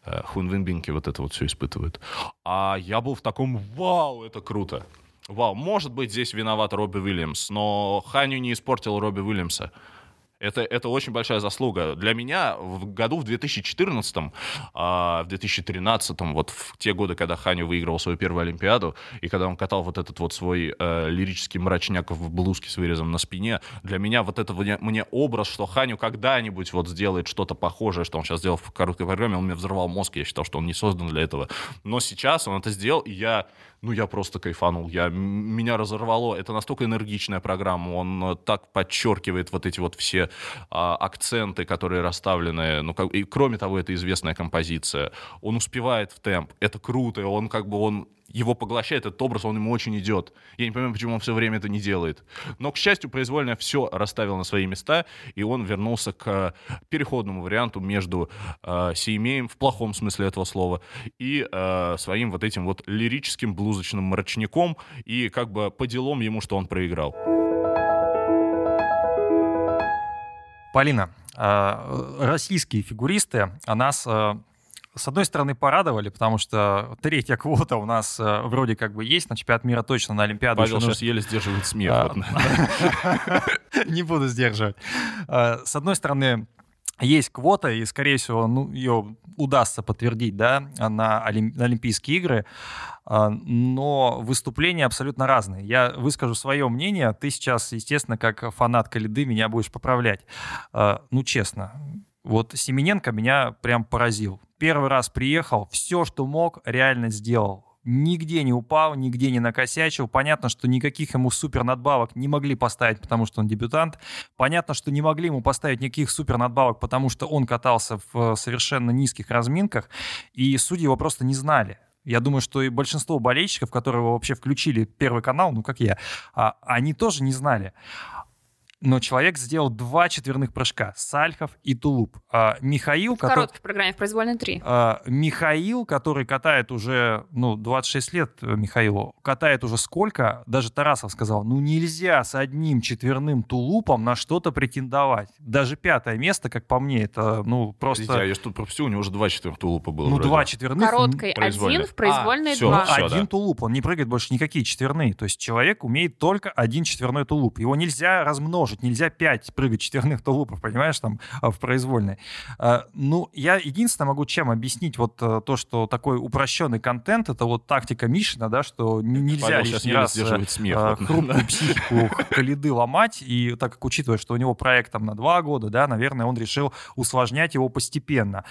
э, хунвинбинки вот это вот все испытывает. А я был в таком, вау, это круто. Вау, может быть, здесь виноват Робби Уильямс, но Ханю не испортил Робби Уильямса. Это, это очень большая заслуга. Для меня в году в 2014, а, в 2013, вот в те годы, когда Ханю выигрывал свою первую Олимпиаду, и когда он катал вот этот вот свой э, лирический мрачняк в блузке с вырезом на спине, для меня вот это мне, мне образ, что Ханю когда-нибудь вот сделает что-то похожее, что он сейчас сделал в короткой программе, он мне взорвал мозг, я считал, что он не создан для этого. Но сейчас он это сделал, и я ну, я просто кайфанул, я, меня разорвало. Это настолько энергичная программа, он э, так подчеркивает вот эти вот все а, акценты, которые расставлены, ну, как, и кроме того, это известная композиция. Он успевает в темп, это круто, он как бы, он его поглощает этот образ, он ему очень идет. Я не понимаю, почему он все время это не делает. Но, к счастью, произвольно все расставил на свои места, и он вернулся к переходному варианту между э, Сеймеем, в плохом смысле этого слова, и э, своим вот этим вот лирическим блузочным мрачником, и как бы по делам ему, что он проиграл. Полина, э, российские фигуристы о нас э, с одной стороны, порадовали, потому что третья квота у нас э, вроде как бы есть, на чемпионат мира точно, на Олимпиаду. Павел сейчас еле сдерживает смех. А, Не буду сдерживать. Э, с одной стороны, есть квота, и, скорее всего, ну, ее удастся подтвердить да, на, Олимп... на Олимпийские игры, э, но выступления абсолютно разные. Я выскажу свое мнение, ты сейчас, естественно, как фанат Калиды, меня будешь поправлять. Ну, честно, вот Семененко меня прям поразил. Первый раз приехал, все, что мог, реально сделал. Нигде не упал, нигде не накосячил. Понятно, что никаких ему супер надбавок не могли поставить, потому что он дебютант. Понятно, что не могли ему поставить никаких супер надбавок, потому что он катался в совершенно низких разминках, и судьи его просто не знали. Я думаю, что и большинство болельщиков, которые вообще включили первый канал, ну как я, а, они тоже не знали но человек сделал два четверных прыжка. Сальхов и Тулуп. А, Михаил... В который... короткой программе, в произвольной 3. А, Михаил, который катает уже, ну, 26 лет э, Михаилу, катает уже сколько, даже Тарасов сказал, ну, нельзя с одним четверным Тулупом на что-то претендовать. Даже пятое место, как по мне, это, ну, просто... Подождите, а я что пропустил, у него уже два четверных Тулупа было. Ну, вроде. два четверных. Короткой один, в произвольной а, все, два. Все, один да. Тулуп, он не прыгает больше никакие четверные. То есть человек умеет только один четверной Тулуп. Его нельзя размножить множить, нельзя 5 прыгать четверных тулупов, понимаешь, там а, в произвольной. А, ну, я единственное могу чем объяснить вот э, то, что такой упрощенный контент, это вот тактика Мишина, да, что нельзя Павел лишний раз э, смех, а, хрупкую психику Калиды ломать, и так как учитывая, что у него проект там на два года, да, наверное, он решил усложнять его постепенно.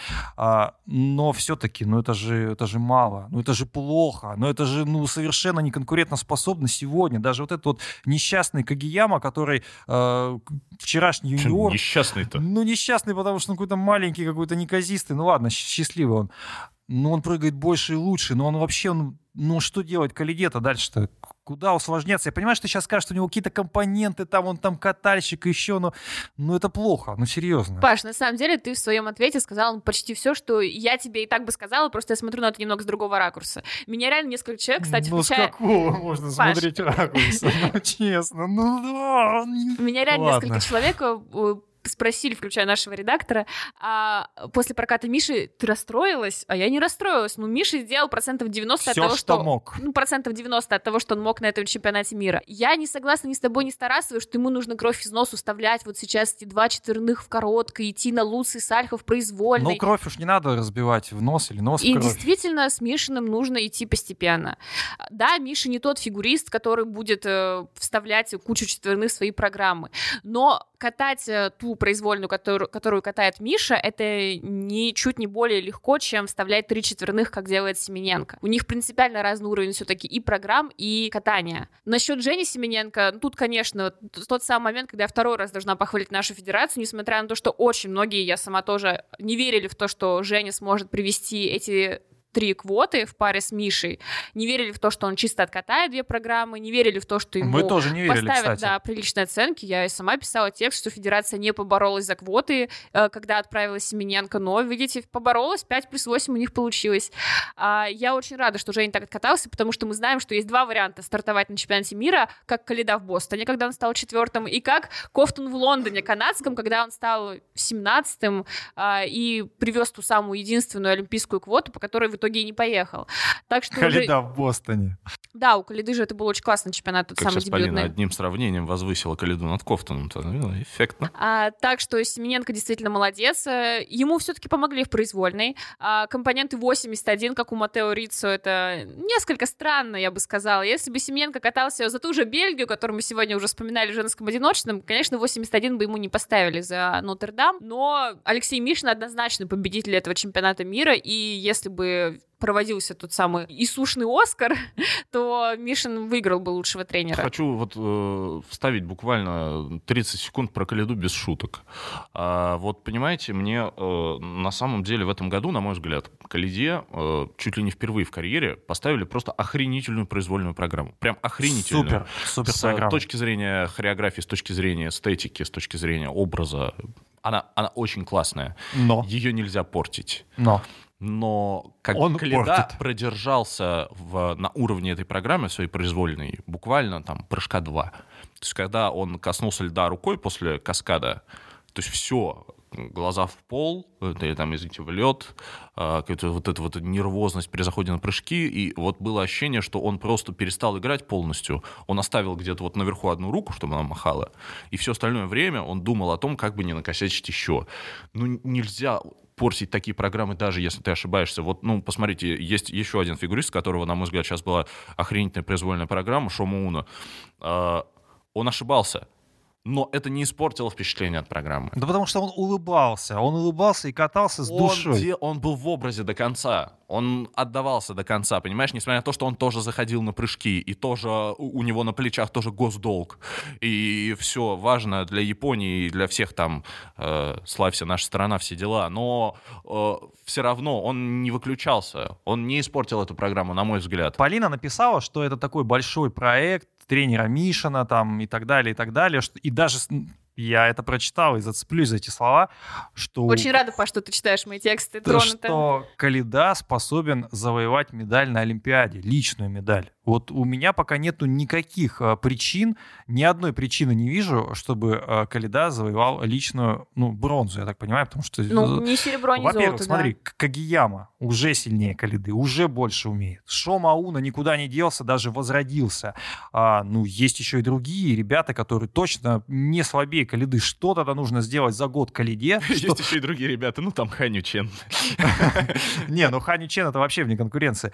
Но все-таки, ну это же, это же мало, ну это же плохо, ну это же, ну, совершенно неконкурентоспособно сегодня. Даже вот этот вот несчастный Кагияма, который э, Э, вчерашний юниор. Несчастный-то. Ну, несчастный, потому что он какой-то маленький, какой-то неказистый. Ну, ладно, счастливый он. Ну, он прыгает больше и лучше, но он вообще, он, ну, что делать Калидета дальше-то? Куда усложняться? Я понимаю, что ты сейчас скажешь, что у него какие-то компоненты, там он там катальщик, еще, но, ну это плохо, ну серьезно. Паш, на самом деле ты в своем ответе сказал почти все, что я тебе и так бы сказала, просто я смотрю на это немного с другого ракурса. Меня реально несколько человек, кстати, ну, включая... с какого можно Паш. смотреть ракурса? Ну, честно, ну да. Меня реально несколько человек э, спросили, включая нашего редактора, а после проката Миши ты расстроилась? А я не расстроилась. Ну, Миша сделал процентов 90 Все, от того, что, что... мог. Ну, процентов 90 от того, что он мог на этом чемпионате мира. Я не согласна ни с тобой, ни с Тарасовой, что ему нужно кровь из носу вставлять вот сейчас эти два четверных в короткой, идти на Луций, Сальхов, произвольный. Ну, кровь уж не надо разбивать в нос или нос И кровь. действительно, с Мишиным нужно идти постепенно. Да, Миша не тот фигурист, который будет э, вставлять кучу четверных в свои программы, но катать э, ту произвольную, которую, которую катает Миша, это ничуть не более легко, чем вставлять три четверных, как делает Семененко. У них принципиально разный уровень все-таки и программ, и катания. Насчет Жени Семененко, ну, тут, конечно, тот самый момент, когда я второй раз должна похвалить нашу федерацию, несмотря на то, что очень многие, я сама тоже, не верили в то, что Женя сможет привести эти топ-3 квоты в паре с Мишей, не верили в то, что он чисто откатает две программы, не верили в то, что ему Мы тоже не верили, поставят кстати. да, приличные оценки. Я и сама писала текст, что Федерация не поборолась за квоты, э, когда отправила Семененко, но, видите, поборолась, 5 плюс 8 у них получилось. А, Я очень рада, что Женя так откатался, потому что мы знаем, что есть два варианта стартовать на чемпионате мира, как Калида в Бостоне, когда он стал четвертым, и как Кофтун в Лондоне канадском, когда он стал 17-м а, и привез ту самую единственную олимпийскую квоту, по которой в итоге и не поехал. Так что уже- Халида в Бостоне. да, у Калиды же это был очень классный чемпионат, тот Как самый сейчас Полина дебютный. одним сравнением возвысила Калиду над Кофтоном. то, ну, Эффектно. А, так что Семененко действительно молодец. Э, Ему все-таки помогли в произвольной. А, компоненты 81, как у Матео Риццо, это несколько странно, я бы сказала. Если бы Семененко катался за ту же Бельгию, которую мы сегодня уже вспоминали в женском одиночном, конечно, 81 бы ему не поставили за Нотр-Дам. Но Алексей Мишин однозначно победитель этого чемпионата мира. И если бы проводился тот самый Исушный Оскар, то Мишин выиграл бы лучшего тренера. Хочу вот э, вставить буквально 30 секунд про Калиду без шуток. А, вот понимаете, мне э, на самом деле в этом году, на мой взгляд, Калиде э, чуть ли не впервые в карьере поставили просто охренительную произвольную программу. Прям охренительную. Супер, супер С программа. точки зрения хореографии, с точки зрения эстетики, с точки зрения образа. Она, она очень классная. Но, Ее нельзя портить. но. Но как Он портит. продержался в, на уровне этой программы своей произвольной буквально там прыжка два. То есть когда он коснулся льда рукой после каскада, то есть все, глаза в пол, э, или там, извините, в лед, а, какая-то вот эта вот нервозность при заходе на прыжки, и вот было ощущение, что он просто перестал играть полностью. Он оставил где-то вот наверху одну руку, чтобы она махала, и все остальное время он думал о том, как бы не накосячить еще. Ну, нельзя портить такие программы, даже если ты ошибаешься. Вот, ну, посмотрите, есть еще один фигурист, которого, на мой взгляд, сейчас была охренительная произвольная программа, Шома Уна. А, Он ошибался, но это не испортило впечатление от программы. Да потому что он улыбался. Он улыбался и катался с Он, душой. де- он был в образе до конца. Он отдавался до конца, понимаешь? Несмотря на то, что он тоже заходил на прыжки, и тоже у, у него на плечах тоже госдолг. И все важно для Японии и для всех там, э, славься, наша страна, все дела. Но все равно он не выключался. Он не испортил эту программу, на мой взгляд. Полина написала, что это такой большой проект тренера Мишина там и так далее, и так далее. И даже я это прочитал и зацеплюсь за эти слова, что... Очень рада, Паш, что ты читаешь мои тексты, то, тронута. что Калида способен завоевать медаль на Олимпиаде, личную медаль. Вот у меня пока нету никаких а, причин, ни одной причины не вижу, чтобы а, Калида завоевал личную, ну, бронзу, я так понимаю, потому что... Ну, ни серебро, ни Во-первых, золото, смотри, да. Кагияма уже сильнее Калиды, уже больше умеет. Шома Ауна никуда не делся, даже возродился. А, ну, есть еще и другие ребята, которые точно не слабее Калиды. Что тогда нужно сделать за год Калиде? что- Есть еще и другие ребята, ну там Ханю Чен. Не, ну Хани Чен это вообще вне конкуренции.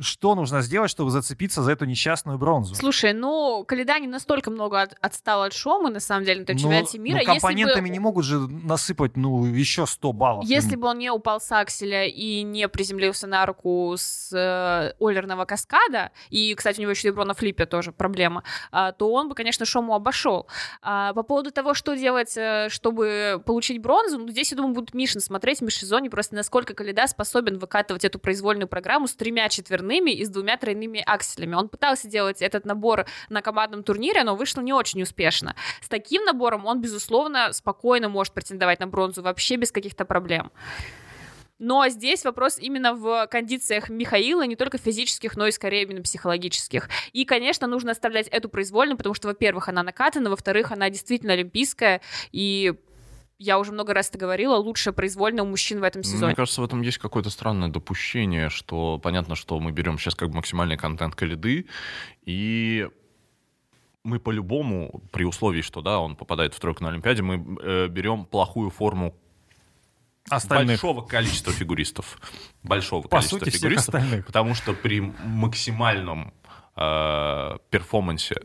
Что нужно сделать, чтобы зацепиться за эту несчастную бронзу? Слушай, ну, Каледа не настолько много от- отстал от Шомы, на самом деле, на том Ну, чемпионате мира. ну, бы- компонентами не могут же насыпать, ну, еще 100 баллов. Если бы он не упал с акселя и не приземлился на руку с э, Олерного каскада, и, кстати, у него еще ребро на флипе тоже проблема, а, то он бы, конечно, Шому обошел. А, по поводу того, что делать, э, чтобы получить бронзу, ну, здесь, я думаю, будет Мишин смотреть в межсезонье, просто насколько Каледа способен выкатывать эту произвольную программу с тремя четверными и с двумя тройными акселями. Он пытался делать этот набор на командном турнире, но вышло не очень успешно. С таким набором он, безусловно, спокойно может претендовать на бронзу вообще без каких-то проблем. Но здесь вопрос именно в кондициях Михаила, не только физических, но и скорее именно психологических. И, конечно, нужно оставлять эту произвольно, потому что, во-первых, она накатана, во-вторых, она действительно олимпийская, и я уже много раз это говорила, лучшая произвольная у мужчин в этом Мне сезоне. кажется, в этом есть какое-то странное допущение, что понятно, что мы берем сейчас как бы максимальный контент Калиды, и мы по-любому, при условии, что да, он попадает в тройку на Олимпиаде, мы э, берем плохую форму остальных. большого количества фигуристов. Большого По количества сути, всех фигуристов. остальных. Потому что при максимальном э, перформансе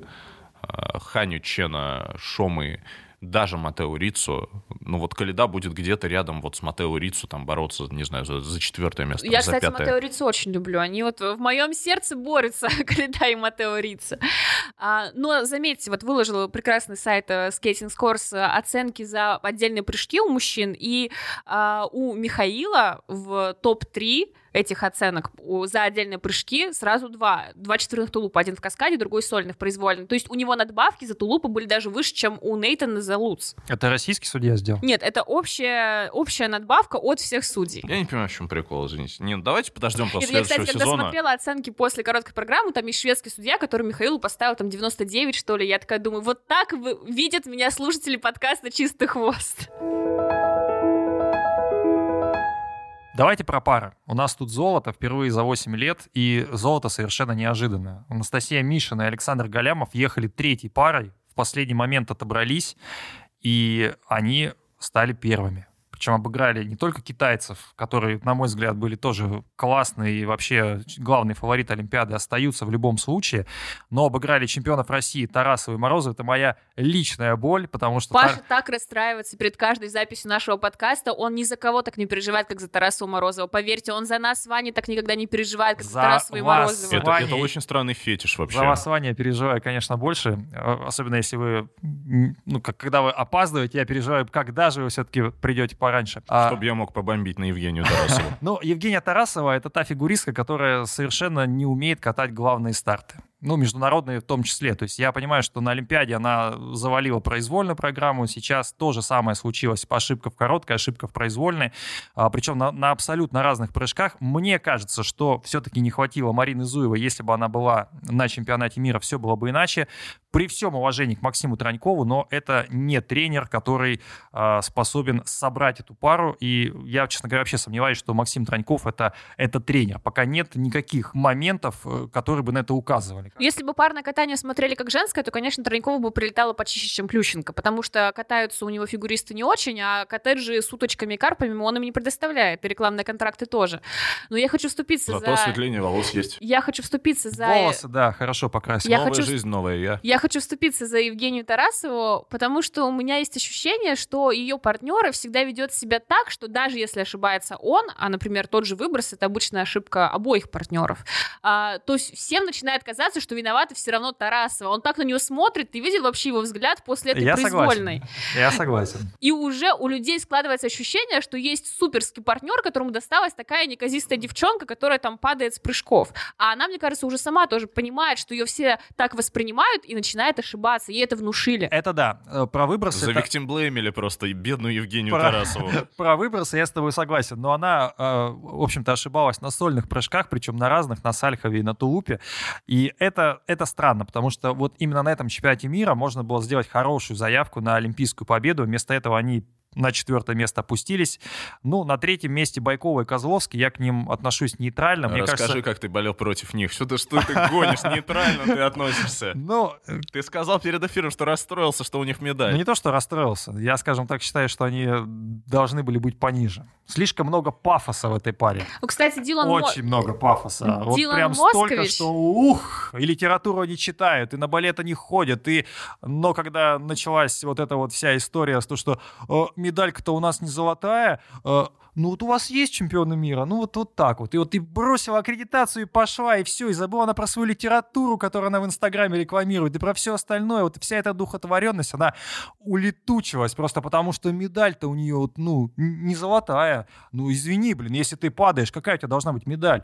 э, Ханю Чена, Шомы, даже Матео Рицу, ну вот Калида будет где-то рядом вот с Матео Рицу там бороться, не знаю, за, за четвертое место, Я, за кстати, пятое. Матео Рицу очень люблю. Они вот в моем сердце борются, Каледа и Матео Рица. А, но заметьте, вот выложил прекрасный сайт э, Skating Scores э, оценки за отдельные прыжки у мужчин, и а, у Михаила в топ-3 этих оценок за отдельные прыжки сразу два. Два четверных тулупа. Один в каскаде, другой сольный в произвольном. То есть у него надбавки за тулупы были даже выше, чем у Нейтана за Луц. Это российский судья сделал? Нет, это общая, общая надбавка от всех судей. Я не понимаю, в чем прикол, извините. Не, ну давайте подождем после Нет, я, следующего кстати, когда сезона. смотрела оценки после короткой программы, там есть шведский судья, который Михаилу поставил там 99, что ли. Я такая думаю, вот так вы- видят меня слушатели подкаста «Чистый хвост». Давайте про пары. У нас тут золото впервые за 8 лет, и золото совершенно неожиданное. Анастасия Мишина и Александр Галямов ехали третьей парой, в последний момент отобрались, и они стали первыми. Причем обыграли не только китайцев, которые, на мой взгляд, были тоже классные и вообще главные фавориты Олимпиады остаются в любом случае, но обыграли чемпионов России Тарасова и Морозова. Это моя личная боль, потому что... Паша Тар- так расстраивается перед каждой записью нашего подкаста. Он ни за кого так не переживает, как за Тарасова Морозова. Поверьте, он за нас с Ваней так никогда не переживает, как за, За Тарасова и. Морозова. Это, Ваня, это очень странный фетиш вообще. За вас, Ваня, я переживаю, конечно, больше. Э, Особенно если вы, ну, как, когда вы опаздываете, я переживаю, когда же вы все-таки придете пораньше. А, Чтобы я мог побомбить на Евгению Тарасову. ну, Евгения Тарасова — это та фигуристка, которая совершенно не умеет катать главные старты. Ну, международные в том числе. То есть я понимаю, что на Олимпиаде она завалила произвольную программу. Сейчас то же самое случилось. Ошибка в короткой, ошибка в произвольной. А, причем на, на абсолютно разных прыжках. Мне кажется, что все-таки не хватило Марины Зуевой. Если бы она была на чемпионате мира, все было бы иначе. При всем уважении к Максиму Транькову, но это не тренер, который а, способен собрать эту пару. И я, честно говоря, вообще сомневаюсь, что Максим Траньков это, это тренер. Пока нет никаких моментов, э, которые бы на это указывали. Если бы парное катание смотрели как женское, то, конечно, Тронькову бы прилетало почище, чем Плющенко, потому что катаются у него фигуристы не очень, а коттеджи с уточками и карпами он им не предоставляет, и рекламные контракты тоже. Но я хочу вступиться Зато за... осветление волос есть. Я хочу вступиться за... Волосы, да, хорошо покрасил. Я Новая хочу- жизнь, новая я. Я хочу вступиться за Евгению Тарасову, потому что у меня есть ощущение, что ее партнеры всегда ведет себя так, что даже если ошибается он, а, например, тот же выброс, это обычная ошибка обоих партнеров, а, то есть всем начинает казаться, что виновата все равно Тарасова. Он так на нее смотрит, ты видел вообще его взгляд после этой Я произвольной? согласен. Я согласен. И уже у людей складывается ощущение, что есть суперский партнер, которому досталась такая неказистая девчонка, которая там падает с прыжков. А она, мне кажется, уже сама тоже понимает, что ее все так воспринимают и начинает ошибаться. Ей это внушили. Это да. Э, Про выбросы... это- Завиктимблеймили просто и бедную Евгению Про- Тарасову. Про выбросы я с тобой согласен, но она, э, в общем-то, ошибалась на сольных прыжках, причем на разных, на Сальхове и на Тулупе. И это, это странно, потому что вот именно на этом чемпионате мира можно было сделать хорошую заявку на олимпийскую победу. Вместо этого они на четвертое место опустились. Ну, на третьем месте Байкова и Козловский. Я к ним отношусь нейтрально. Мне Расскажи, кажется, как ты болел против них. Что ты, что ты гонишь? Нейтрально ты относишься. ну, Ты сказал перед эфиром, что расстроился, что у них Ну, медаль. не то, что расстроился. Я, скажем так, считаю, что они должны были быть пониже. Слишком много пафоса в этой паре. Ну, кстати, Дилан Мо- Очень много пафоса. Вот Дилан прям столько, что ух, и литературу они читают, и на балет они ходят, и... Но когда началась вот эта вот вся история с то, что медалька-то у нас не золотая, э, ну вот у вас есть чемпионы мира, ну вот, вот так вот. И вот ты бросила аккредитацию и пошла, и все, и забыла она про свою литературу, которую она в Инстаграме рекламирует, и про все остальное. Вот вся эта духотворенность, она улетучилась просто потому, что медаль-то у нее, вот, ну, не золотая. Ну, извини, блин, если ты падаешь, какая у тебя должна быть медаль?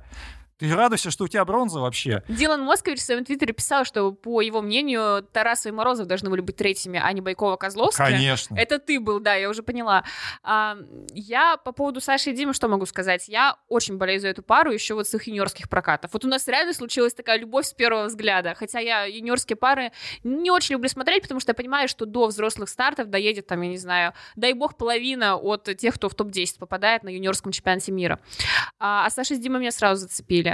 Ты радуйся, что у тебя бронза вообще. Дилан Москович в своем твиттере писал, что, по его мнению, Тарасов и Морозов должны были быть третьими, а не Байкова-Козловский. Конечно. Это ты был, да, я уже поняла. А, я по поводу Саши и Димы что могу сказать? Я очень болею за эту пару еще вот с их юниорских прокатов. Вот у нас реально случилась такая любовь с первого взгляда. Хотя я юниорские пары не очень люблю смотреть, потому что я понимаю, что до взрослых стартов доедет там, я не знаю, дай бог, половина от тех, кто в топ-10 попадает на юниорском чемпионате мира. А, а Саша с Димой меня сразу зацепили.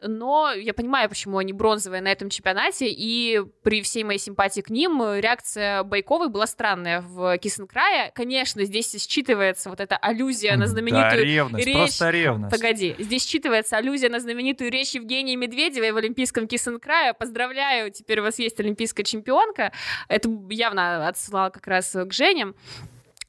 Но я понимаю, почему они бронзовые на этом чемпионате, и при всей моей симпатии к ним реакция Байковой была странная в Кисенкрае. Конечно, здесь считывается вот эта аллюзия на Да, знаменитую ревность, речь. просто ревность. Погоди, здесь считывается аллюзия на знаменитую речь Евгении Медведевой в Олимпийском Кисенкрае. Поздравляю, теперь у вас есть олимпийская чемпионка. Это явно отсылала как раз к Жене.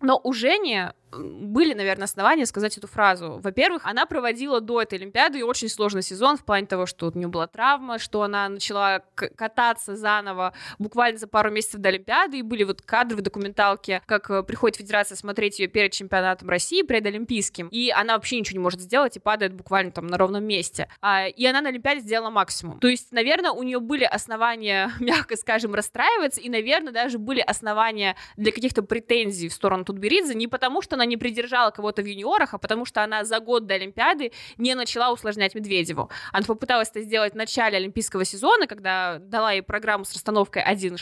Но у Жени были, наверное, основания сказать эту фразу. Во-первых, она проводила до этой Олимпиады очень сложный сезон в плане того, что у нее была травма, что она начала кататься заново буквально за пару месяцев до Олимпиады, и были вот кадры в документалке, как э, приходит федерация смотреть ее перед чемпионатом России, перед Олимпийским, и она вообще ничего не может сделать и падает буквально там на ровном месте. А, и она на Олимпиаде сделала максимум. То есть, наверное, у нее были основания, мягко скажем, расстраиваться, и, наверное, даже были основания для каких-то претензий в сторону Тутберидзе, не потому что она не придержала кого-то в юниорах, а потому что она за год до Олимпиады не начала усложнять Медведеву. Она попыталась это сделать в начале олимпийского сезона, когда дала ей программу с расстановкой 1-6,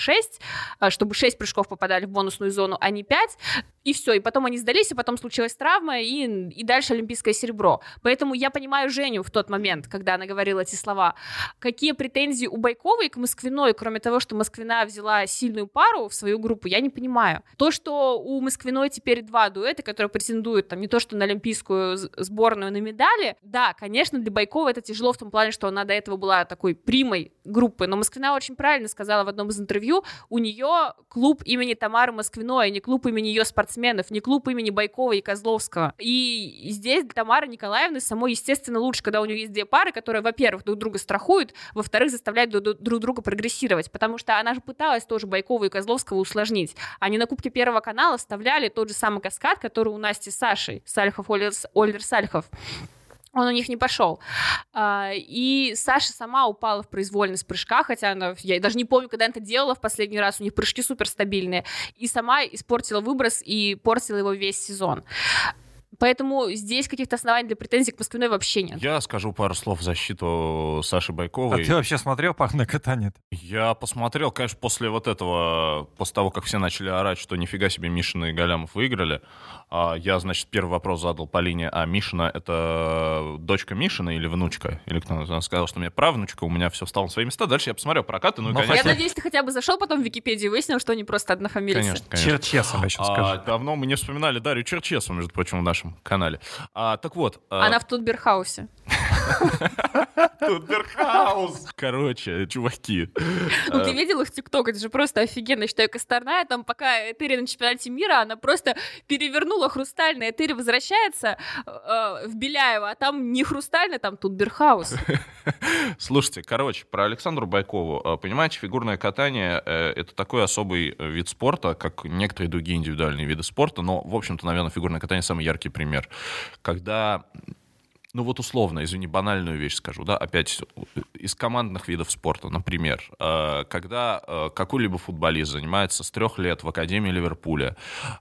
а, чтобы 6 прыжков попадали в бонусную зону, а не 5, и все. И потом они сдались, и потом случилась травма, и, и дальше олимпийское серебро. Поэтому я понимаю Женю в тот момент, когда она говорила эти слова. Какие претензии у Байковой к Москвиной, кроме того, что Москвина взяла сильную пару в свою группу, я не понимаю. То, что у Москвиной теперь два дуэта, которые претендуют там не то что на олимпийскую сборную, на медали, да, конечно, для Байковой это тяжело в том плане, что она до этого была такой примой группы, но Москвина очень правильно сказала в одном из интервью, у нее клуб имени Тамары Москвиной, не клуб имени ее спортсменов, не клуб имени Байкова и Козловского. И здесь для Тамары Николаевны самой, естественно, лучше, когда у нее есть две пары, которые, во-первых, друг друга страхуют, во-вторых, заставляют друг друга прогрессировать, потому что она же пыталась тоже Байкова и Козловского усложнить. Они на Кубке Первого канала вставляли тот же самый каскад, который у Насти с Сашей, Сальхов, Ольдер, Ольдер Сальхов он у них не пошел. А, и Саша сама упала в произвольность прыжка, хотя она, я даже не помню, когда она это делала в последний раз, у них прыжки суперстабильные, и сама испортила выброс и портила его весь сезон. Поэтому здесь каких-то оснований для претензий к Москвиной вообще нет. Я скажу пару слов в защиту Саши Байковой. А ты вообще смотрел пар на катание? Я посмотрел, конечно, после вот этого, после того, как все начали орать, что нифига себе Мишина и Галямов выиграли. А я, значит, первый вопрос задал по линии, а Мишина — это дочка Мишина или внучка? Или кто она сказала, что у меня правнучка, у меня все встало на свои места. Дальше я посмотрел прокаты, ну и, конечно... Я надеюсь, ты хотя бы зашел потом в Википедию и выяснил, что они просто однофамильцы. Конечно, конечно. Черчесова еще скажу. А, давно мы не вспоминали Дарью Черчесову, между прочим, в нашем канале. А, так вот... А она а... в Тутберхаусе. Тутберхаус. Короче, чуваки. Ну, ты видел их ТикТок? Это же просто офигенно. Я считаю, Косторная там, пока Этери на чемпионате мира, она просто перевернула хрустальный. Этери возвращается э, в Беляево, а там не хрустальный, там Тутберхаус. Слушайте, короче, про Александру Байкову. Э, понимаете, фигурное катание э, — это такой особый вид спорта, как некоторые другие индивидуальные виды спорта, но, в общем-то, наверное, фигурное катание — самый яркий пример. Когда ну вот условно, извини, банальную вещь скажу, да, опять из командных видов спорта, например, э, когда э, какой-либо футболист занимается с трех лет в Академии Ливерпуля,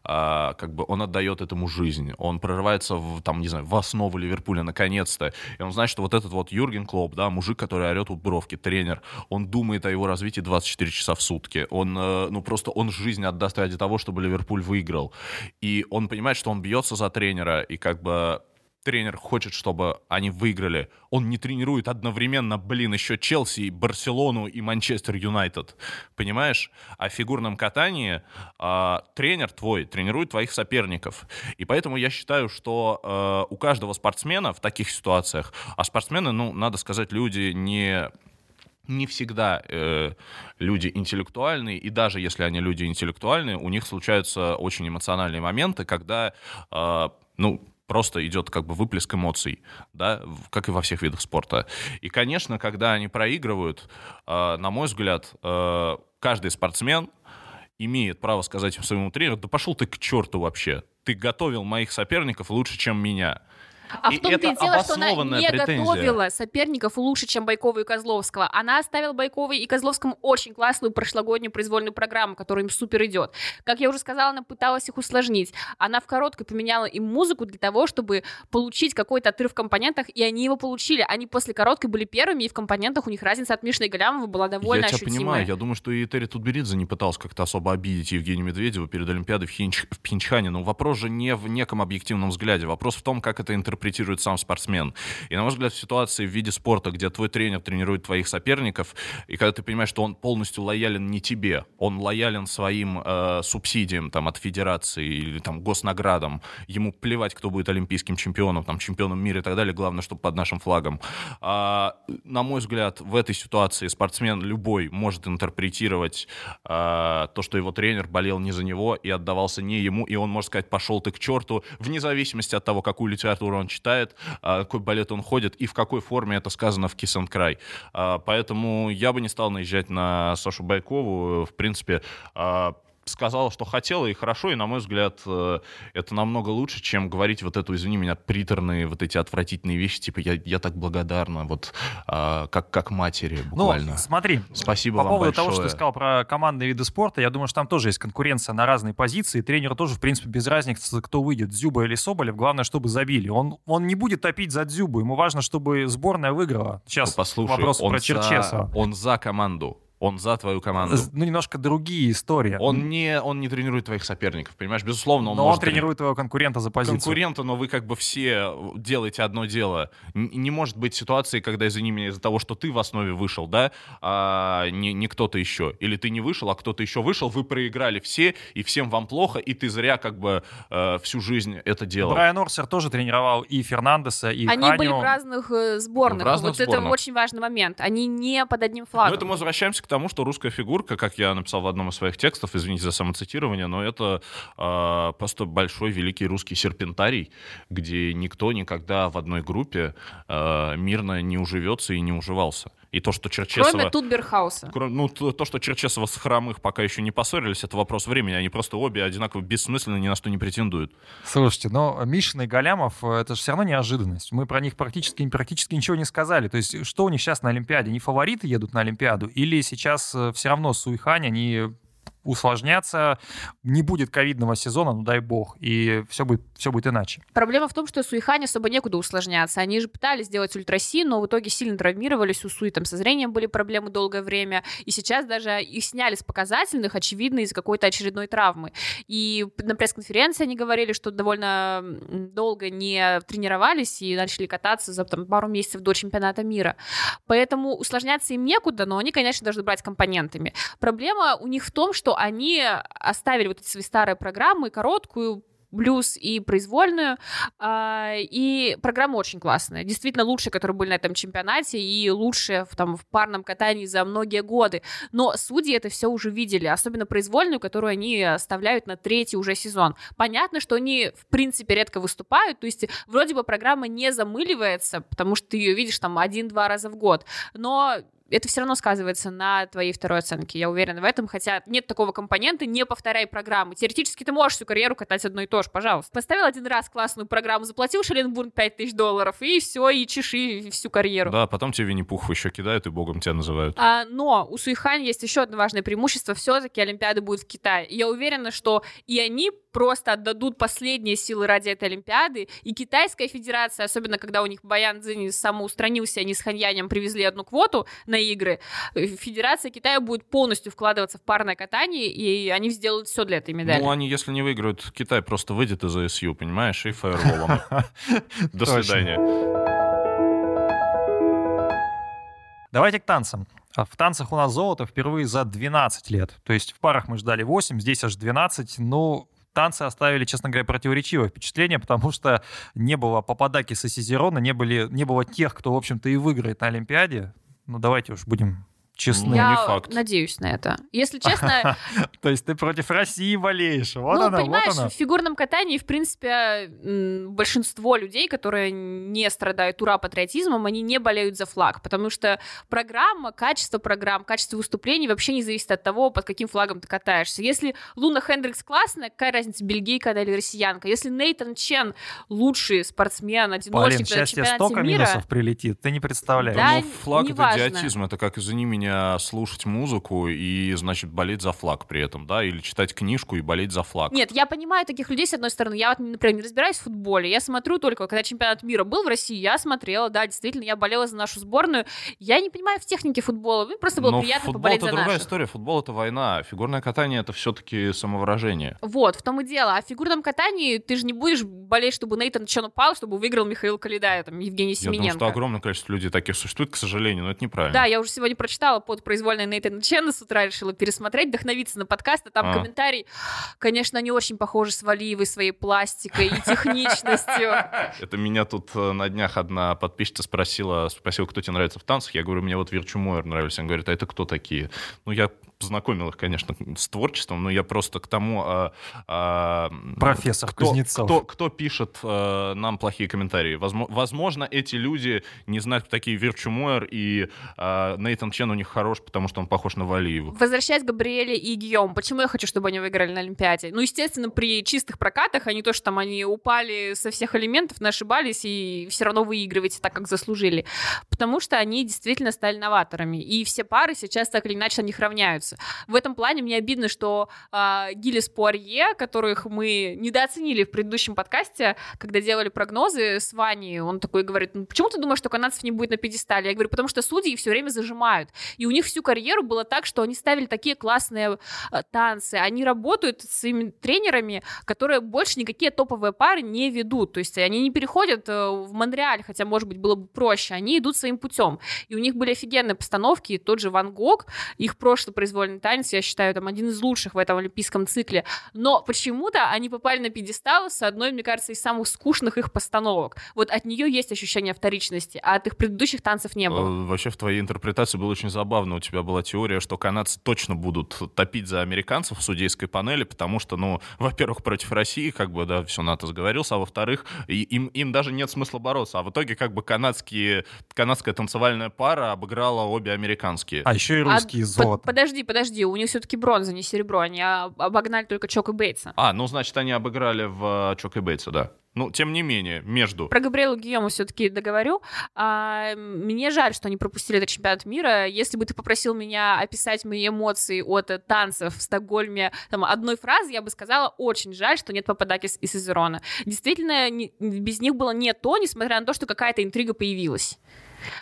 э, как бы он отдает этому жизнь, он прорывается в, там, не знаю, в основу Ливерпуля наконец-то, и он знает, что вот этот вот Юрген Клоп, да, мужик, который орет у бровки, тренер, он думает о его развитии 24 часа в сутки, он, ну просто он жизнь отдаст ради того, чтобы Ливерпуль выиграл, и он понимает, что он бьется за тренера, и как бы тренер хочет, чтобы они выиграли. Он не тренирует одновременно, блин, еще Челси, Барселону и Манчестер Юнайтед. Понимаешь? А в фигурном катании э, тренер твой тренирует твоих соперников. И поэтому я считаю, что э, у каждого спортсмена в таких ситуациях, а спортсмены, ну, надо сказать, люди не не всегда э, люди интеллектуальные, и даже если они люди интеллектуальные, у них случаются очень эмоциональные моменты, когда, э, ну, просто идет как бы выплеск эмоций, да, как и во всех видах спорта. И, конечно, когда они проигрывают, э, на мой взгляд, э, каждый спортсмен имеет право сказать своему тренеру, да пошел ты к черту вообще, ты готовил моих соперников лучше, чем меня. А и в том-то и дело, что она не претензия. готовила соперников лучше, чем Байкова и Козловского. Она оставила Байковой и Козловскому очень классную прошлогоднюю произвольную программу, которая им супер идет. Как я уже сказала, она пыталась их усложнить. Она в короткой поменяла им музыку для того, чтобы получить какой-то отрыв в компонентах, и они его получили. Они после короткой были первыми, и в компонентах у них разница от Мишны и Галямова была довольно я ощутимая. Я понимаю. Я думаю, что и Терри Тутберидзе не пытался как-то особо обидеть Евгения Медведева перед Олимпиадой в, Хинч... в Пинчхане. Но вопрос же не в неком объективном взгляде. Вопрос в том, как это интерпретировать интерпретирует сам спортсмен. И, на мой взгляд, в ситуации в виде спорта, где твой тренер тренирует твоих соперников, и когда ты понимаешь, что он полностью лоялен не тебе, он лоялен своим э, субсидиям там, от федерации или там, госнаградам, ему плевать, кто будет олимпийским чемпионом, там, чемпионом мира и так далее, главное, чтобы под нашим флагом. А, на мой взгляд, в этой ситуации спортсмен любой может интерпретировать а, то, что его тренер болел не за него и отдавался не ему, и он может сказать, пошел ты к черту, вне зависимости от того, какую литературу он читает, а, какой балет он ходит и в какой форме это сказано в Kiss and Cry. Поэтому я бы не стал наезжать на Сашу Байкову. В принципе, а, сказала, что хотела, и хорошо, и, на мой взгляд, э, это намного лучше, чем говорить вот эту, извини меня, приторные, вот эти отвратительные вещи, типа, я, я так благодарна, вот, а, как, как матери, буквально. Ну, смотри, Спасибо по вам поводу большое. того, что ты сказал про командные виды спорта, я думаю, что там тоже есть конкуренция на разные позиции. Тренеру тоже, в принципе, без разницы, кто выйдет, Дзюба или Соболев. Главное, чтобы забили. Он, он не будет топить за Дзюбу. Ему важно, чтобы сборная выиграла. Сейчас Ну, послушай, вопрос про за- Черчесова. он за команду, он за твою команду. Ну, немножко другие истории. Он не, он не тренирует твоих соперников, понимаешь? Безусловно, он Но он может тренирует твоего конкурента за позицию. конкурента, но вы как бы все делаете одно дело. Не может быть ситуации, когда, извини меня, из-за того, что ты в основе вышел, да, а не, не кто-то еще. Или ты не вышел, а кто-то еще вышел, вы проиграли все, и всем вам плохо, и ты зря как бы э, всю жизнь это делал. Брайан Орсер тоже тренировал и Фернандеса, и Они Ханю. были в разных э, сборных. В разных вот это сборных. очень важный момент. Они не под одним Но флагом. это мы возвращаемся к тому, что русская фигурка, как я написал в одном из своих текстов, извините за самоцитирование, но это э, просто большой великий русский серпентарий, где никто никогда в одной группе э, мирно не уживется и не уживался. И то, что Черчесова... Кроме Тутберхауса. Кро- Ну, то, то, что Черчесова с Хромых пока еще не поссорились, это вопрос времени. Они просто обе одинаково бессмысленно ни на что не претендуют. Слушайте, но Мишин и Галямов, э, это же все равно неожиданность. Мы про них практически, практически ничего не сказали. То есть что у них сейчас на Олимпиаде? Они фавориты едут на Олимпиаду? Или сейчас все равно Суихань, они усложнятся, не будет ковидного сезона, ну дай бог, и все будет, все будет иначе. Проблема в том, что Суихане особо некуда усложняться. Они же пытались сделать ультраси, но в итоге сильно травмировались. У Суи там со зрением были проблемы долгое время. И сейчас даже их сняли с показательных, очевидно, из какой-то очередной травмы. И на пресс-конференции они говорили, что довольно долго не тренировались и начали кататься за там, пару месяцев до чемпионата мира. Поэтому усложняться им некуда, но они, конечно, должны брать компонентами. Проблема у них в том, что они оставили вот эти свои старые программы, короткую, блюз и произвольную. А, И программа очень классная. Действительно лучшие, которые были на этом чемпионате, и лучшие в, там, в парном катании за многие годы. Но судьи это все уже видели, особенно произвольную, которую они оставляют на третий уже сезон. Понятно, что они, в принципе, редко выступают, то есть вроде бы программа не замыливается, потому что ты ее видишь там один-два раза в год, но это все равно сказывается на твоей второй оценке. Я уверена в этом, хотя нет такого компонента, не повторяй программы. Теоретически ты можешь всю карьеру катать одно и то же, пожалуйста. Поставил один раз классную программу, заплатил Шеленбург 5000 долларов, и все, и чеши всю карьеру. Да, потом тебе Винни-Пух еще кидают и богом тебя называют. А, но у Суихань есть еще одно важное преимущество. Все-таки Олимпиада будет в Китае. Я уверена, что и они просто отдадут последние силы ради этой Олимпиады. И Китайская Федерация, особенно когда у них Баян Цзинь самоустранился, они с Ханьянем привезли одну квоту на игры, э, Федерация Китая будет полностью вкладываться в парное катание, и они сделают все для этой медали. Ну, они, если не выиграют, Китай просто выйдет из АСЮ, понимаешь, и фаерволом. До свидания. Давайте к танцам. А В танцах у нас золото впервые за 12 лет. То есть в парах мы ждали 8, здесь аж 12. Ну, танцы оставили, честно говоря, противоречивое впечатление, потому что не было Пападаки со Сизерона, не, были, не было тех, кто, в общем-то, и выиграет на Олимпиаде. Ну, давайте уж будем честны. я не факт. надеюсь на это. Если честно, То есть ты против России болеешь. Вот ну, она, понимаешь, вот она. в фигурном катании, в принципе, большинство людей, которые не страдают ура-патриотизмом, они не болеют за флаг, потому что программа, качество программ, качество выступлений вообще не зависит от того, под каким флагом ты катаешься. Если Луна Хендрикс классная, какая разница, бельгийка она или россиянка? Если Нейтан Чен лучший спортсмен, одиночник Блин, на чемпионате столько мира... минусов прилетит, ты не представляешь. Да, Ну, флаг — это неважно. идиотизм. Это как, извини меня, умение слушать музыку и, значит, болеть за флаг при этом, да, или читать книжку и болеть за флаг. Нет, я понимаю таких людей, с одной стороны. Я вот, например, не разбираюсь в футболе. Я смотрю только, когда чемпионат мира был в России, я смотрела, да, действительно, я болела за нашу сборную. Я не понимаю в технике футбола. Мне просто было Но приятно футбол поболеть это за другая наших. история. Футбол это война. Фигурное катание это все-таки самовыражение. Вот, в том и дело. А в фигурном катании ты же не будешь болеть, чтобы Нейтан Чон упал, чтобы выиграл Михаил Калидай, там, Евгений Я думаю, Семененко. что огромное количество людей таких существует, к сожалению, но это неправильно. Да, я уже сегодня прочитала под произвольной Нейтана Чена с утра, решила пересмотреть, вдохновиться на подкаст, а там А. комментарий, конечно, они очень похожи с Валиевой своей пластикой и техничностью. Это меня тут э, на днях одна подписчица спросила, спросила, кто тебе нравится в танцах. Я говорю, мне вот Вирчу Мойер нравится. Она говорит, а это кто такие? Ну, я познакомил их, конечно, с творчеством, но я просто к тому... а, а, Профессор кто, Кузнецов. кто, кто пишет э, нам плохие комментарии? Возможно, возможно, эти люди не знают, кто такие Вирчу Мойер, и э, Нейтан Чен у них хорош, потому что он похож на Валиеву. Возвращаясь к Габриэле и Гийом, почему я хочу, чтобы они выиграли на Олимпиаде? Ну, естественно, при чистых прокатах, а не то, что там они упали со всех элементов, ошибались и все равно выигрываете так, как заслужили. Потому что они действительно стали новаторами. И все пары сейчас так или иначе на них равняются. В этом плане мне обидно, что а, Гиллис Пуарье, которых мы недооценили в предыдущем подкасте, когда делали прогнозы с Ваней, он такой говорит, ну, почему ты думаешь, что канадцев не будет на пьедестале? Я говорю, потому что судьи все время зажимают. И у них всю карьеру было так, что они ставили такие классные э, танцы. Они работают с своими тренерами, которые больше никакие топовые пары не ведут. То есть они не переходят э, в Монреаль, хотя, может быть, было бы проще. Они идут своим путем. И у них были офигенные постановки. И тот же Ван Гог, их прошлый произвольный танец, я считаю, там один из лучших в этом олимпийском цикле. Но почему-то они попали на пьедестал с одной, мне кажется, из самых скучных их постановок. Вот от нее есть ощущение вторичности, а от их предыдущих танцев не было. Э, Вообще в твоей интерпретации было очень забавно. У тебя была теория, что канадцы точно будут топить за американцев в судейской панели, потому что, ну, во-первых, против России, как бы, да, все НАТО сговорился, а во-вторых, им, им даже нет смысла бороться. А в итоге, как бы, канадские, канадская танцевальная пара обыграла обе американские. А еще и А, русские под- золото. подожди, подожди, у них все-таки бронза, не серебро. Они обогнали только Чок и Бейтса. А, ну, значит, они обыграли в Чок и Бейтса, да. Ну, тем не менее, между. Про Габриэлу Гийому все-таки договорю. А, мне жаль, что они пропустили этот чемпионат мира. Если бы ты попросил меня описать мои эмоции от э, танцев в Стокгольме там, одной фразы, я бы сказала, очень жаль, что нет Пападакис и Сезерона. Действительно, не- без них было не то, несмотря на то, что какая-то интрига появилась.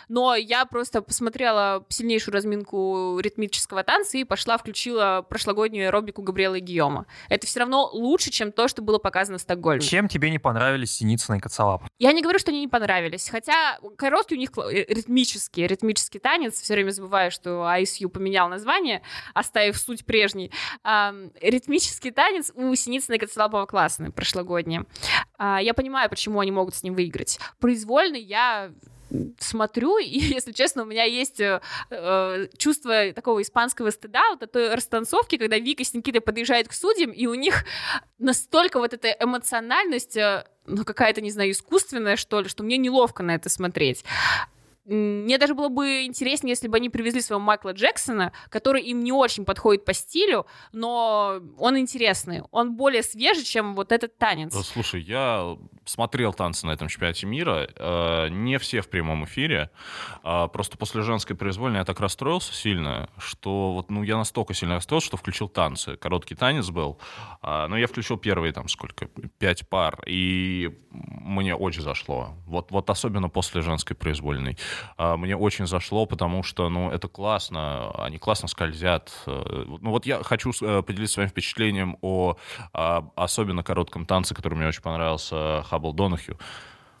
Но я просто посмотрела сильнейшую разминку ритмического танца и пошла, включила прошлогоднюю аэробику Габриэла и Гийома. Это все равно лучше, чем то, что было показано в Стокгольме. Чем тебе не понравились Синицына и Коцалап? Я не говорю, что они не понравились, хотя короткий у них э, ритмический, ритмический танец, все время забываю, что ISU поменял название, оставив суть прежней. Ритмический танец у Синицына и Коцелапова классный, прошлогодний. А, я понимаю, почему они могут с ним выиграть. Произвольный я смотрю, и, если честно, у меня есть э, э, чувство такого испанского стыда, вот от той растанцовки, когда Вика с Никитой подъезжают к судьям, и у них настолько вот эта эмоциональность, э, ну, какая-то, не знаю, искусственная, что ли, что мне неловко на это смотреть. Мне даже было бы интереснее, если бы они привезли своего Майкла Джексона, который им не очень подходит по стилю, но он интересный. Он более свежий, чем вот этот танец. Э, Слушай, я смотрел танцы на этом чемпионате мира, э, не все в прямом эфире, а просто после женской произвольной я так расстроился сильно, что вот, ну, я настолько сильно расстроился, что включил танцы. Короткий танец был, а, но я включил первые, там, сколько, пять пар, и мне очень зашло. Вот, вот особенно после женской произвольной. А, Мне очень зашло, потому что, ну, это классно, они классно скользят. Э, Ну, вот я хочу э, поделиться своим впечатлением о а, особенно коротком танце, который мне очень понравился, Хаббл Донахью.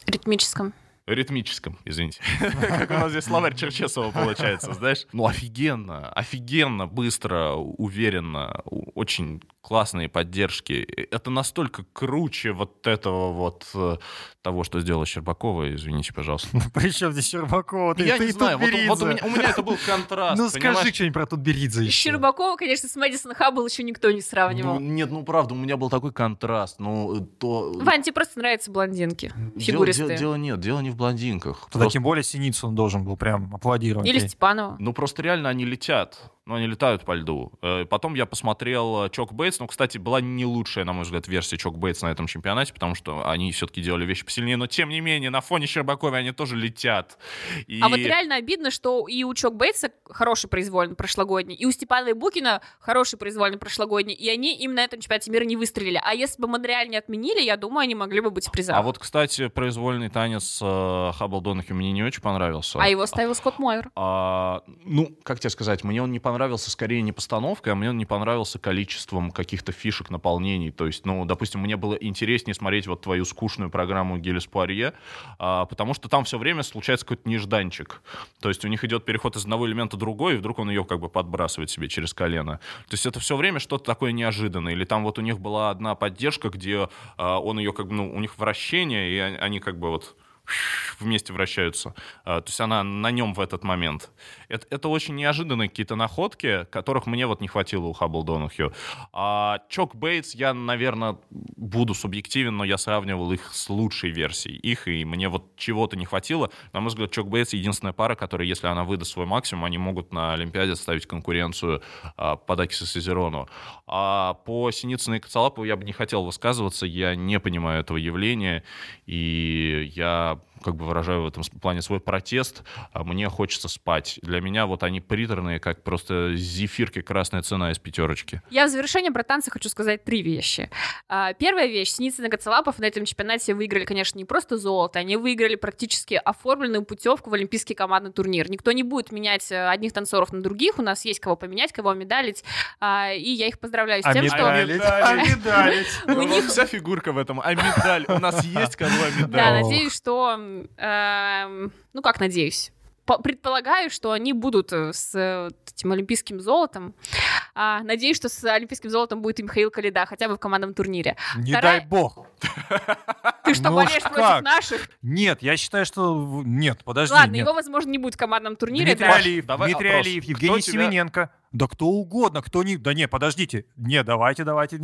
Ритмическом. Ритмическом, извините. Как у нас здесь словарь Черчесова получается, знаешь? Ну, офигенно, офигенно, быстро, уверенно, очень классные поддержки. Это настолько круче вот этого вот э, того, что сделала Щербакова, извините, пожалуйста. Причем здесь Щербакова? Ты, Я ты не знаю, вот, вот у, меня, у меня это был контраст, Ну скажи что-нибудь про Тутберидзе еще. Щербакова, конечно, с Мэдисон Хаббл еще никто не сравнивал. Ну, нет, ну правда, у меня был такой контраст. Ну, то... Вань, тебе просто нравятся блондинки, Дело, фигуристые. дело- дело нет, дело не в блондинках. Тогда Просто- тем более Синицын должен был прям аплодировать. Или. Степанова. Ну, просто реально они летят. Но они летают по льду. Э, потом я посмотрел э, Чок Бейтс. Ну, кстати, была не лучшая, на мой взгляд, версия Чок Бейтс на этом чемпионате, потому что они все-таки делали вещи посильнее. Но, тем не менее, на фоне Щербакова они тоже летят. И... А вот реально обидно, что и у Чок Бейтса хороший произвольный прошлогодний, и у Степановой Букина хороший произвольный прошлогодний, и они им на этом чемпионате мира не выстрелили. А если бы Монреаль не отменили, я думаю, они могли бы быть в призах. А вот, кстати, произвольный танец э, Хаббл Донахью мне не очень понравился. А его ставил Скотт Мойер. А, ну, как тебе сказать, мне он не понравился скорее не постановкой, а мне он не понравился количеством каких-то фишек, наполнений. То есть, ну, допустим, мне было интереснее смотреть вот твою скучную программу Гелис Пуарье, а, потому что там все время случается какой-то нежданчик. То есть у них идет переход из одного элемента в другой, и вдруг он ее как бы подбрасывает себе через колено. То есть это все время что-то такое неожиданное. Или там вот у них была одна поддержка, где а, он ее как бы, ну, у них вращение, и они как бы вот вместе вращаются. А, то есть она на нем в этот момент. Это, это очень неожиданные какие-то находки, которых мне вот не хватило у Хаббл Донахью. А Чок Бейтс, я, наверное, буду субъективен, но я сравнивал их с лучшей версией их, и мне вот чего-то не хватило. На мой взгляд, Чок Бейтс единственная пара, которая, если она выдаст свой максимум, они могут на Олимпиаде ставить конкуренцию а, Падакису Сезерону. А по Синицыну и Коцалапову я бы не хотел высказываться, я не понимаю этого явления, и я job. Как бы выражаю в этом плане свой протест. А мне хочется спать. Для меня вот они приторные, как просто зефирки красная цена из пятерочки. Я в завершение про танцы хочу сказать три вещи. А, первая вещь. Синицын и Гацелапов на этом чемпионате выиграли, конечно, не просто золото, они выиграли практически оформленную путевку в Олимпийский командный турнир. Никто не будет менять э, одних танцоров на других. У нас есть кого поменять, кого медалить. А, и я их поздравляю с А тем, что... А медалить? У них Вся фигурка в этом. А медаль? У нас есть кого Да, медаль? надеюсь, что... эм, ну, как надеюсь? По- Предполагаю, что они будут э, с э, этим олимпийским золотом. А, надеюсь, что с олимпийским золотом будет и Михаил Калида, хотя бы в командном турнире. Не Вторая- дай бог. Ты что, Ну болеешь уж против как? наших? Нет, я считаю, что... Нет, подожди. Ладно, нет. его, возможно, не будет в командном турнире. Дмитрий да. Алиев, давай Дмитрий опрос. Алиев, Евгений тебя- Семененко. Да кто угодно, кто не... Да не, подождите. Не, давайте, давайте.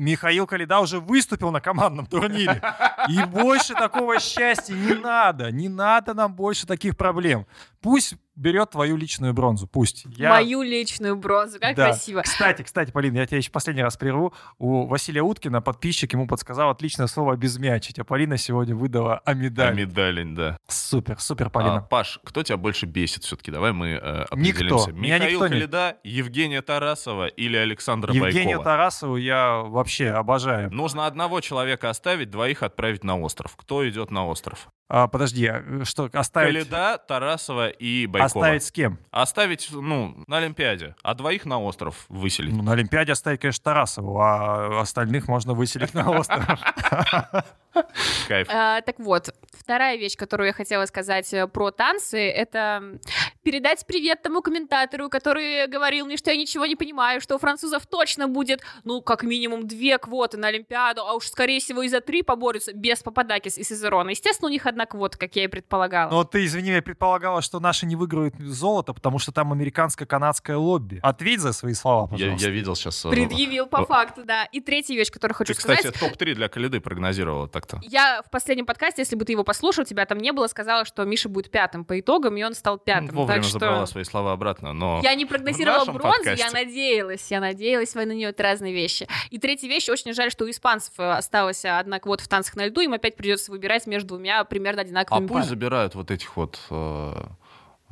Михаил Калида уже выступил на командном турнире. И больше такого счастья не надо. Не надо нам больше таких проблем. Пусть берет твою личную бронзу. Пусть. Я- Мою личную бронзу, как Да. красиво. Кстати, кстати, Полина, я тебя еще последний раз прерву. У Василия Уткина подписчик ему подсказал отличное слово «обезмячить», а Полина сегодня выдала А «амидаль». медаль, да. Супер, супер, А, Полина. Паш, кто тебя больше бесит все-таки? Давай мы э, Никто. определимся. Меня Михаил никто не- Калида, Евгения Тарасова или Александра Евгению Байкова? Тарасову я вообще обожаю. Нужно одного человека оставить, двоих отправить на остров. Кто идет на остров? А, подожди, а что, оставить, Калида, Тарасова и Байкова. Оставить с кем? Оставить, ну, на Олимпиаде, а двоих на остров выселить. Ну, на Олимпиаде оставить, конечно, Тарасову, а остальных можно выселить на остров. Кайф. А, так вот, вторая вещь, которую я хотела сказать э, про танцы, это передать привет тому комментатору, который говорил мне, что я ничего не понимаю, что у французов точно будет, ну, как минимум две квоты на Олимпиаду, а уж, скорее всего, и за три поборются без Пападакис и Сезерона. Естественно, у них одна квота, как я и предполагала. Но ты, извини, я предполагала, что наши не выиграют золото, потому что там американско-канадское лобби. Ответь за свои слова, Я, пожалуйста. я видел сейчас... э, Предъявил по О. факту, да. И третья вещь, которую хочу Ты, сказать. кстати, топ-3 для Калиды прогнозировала так-то. Я в последнем подкасте, если бы ты его послушал, тебя там не было, сказала, что Миша будет пятым по итогам, и он стал пятым. Вовремя так что... забрала свои слова обратно, но... Я не прогнозировала бронзу, я подкасте. надеялась, я надеялась, вы на нее разные вещи. И третья вещь, очень жаль, что у испанцев э, осталась одна квота в танцах на льду, им опять придется выбирать между двумя примерно А одинаковыми пусть парами. забирают вот этих вот э,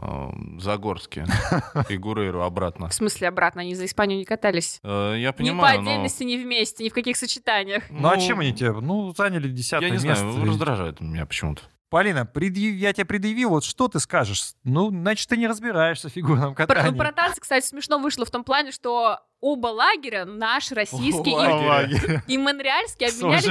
э, Загорские и Гурейру обратно. В смысле обратно, они за Испанию не катались. Э, Я ни по понимаю, но... отдельности, ни вместе, ни в каких сочетаниях. Ну, а чем они тебе? Ну, заняли десятое Я не место. знаю, раздражает меня почему-то. Полина, предъяв- я тебе предъявил, вот что ты скажешь? Ну, значит, ты не разбираешься в фигурном Про, катании. ну, про танцы, кстати, смешно вышло в том плане, что оба лагеря, наш, российский Оба и, лагеря. и монреальский, обменялись.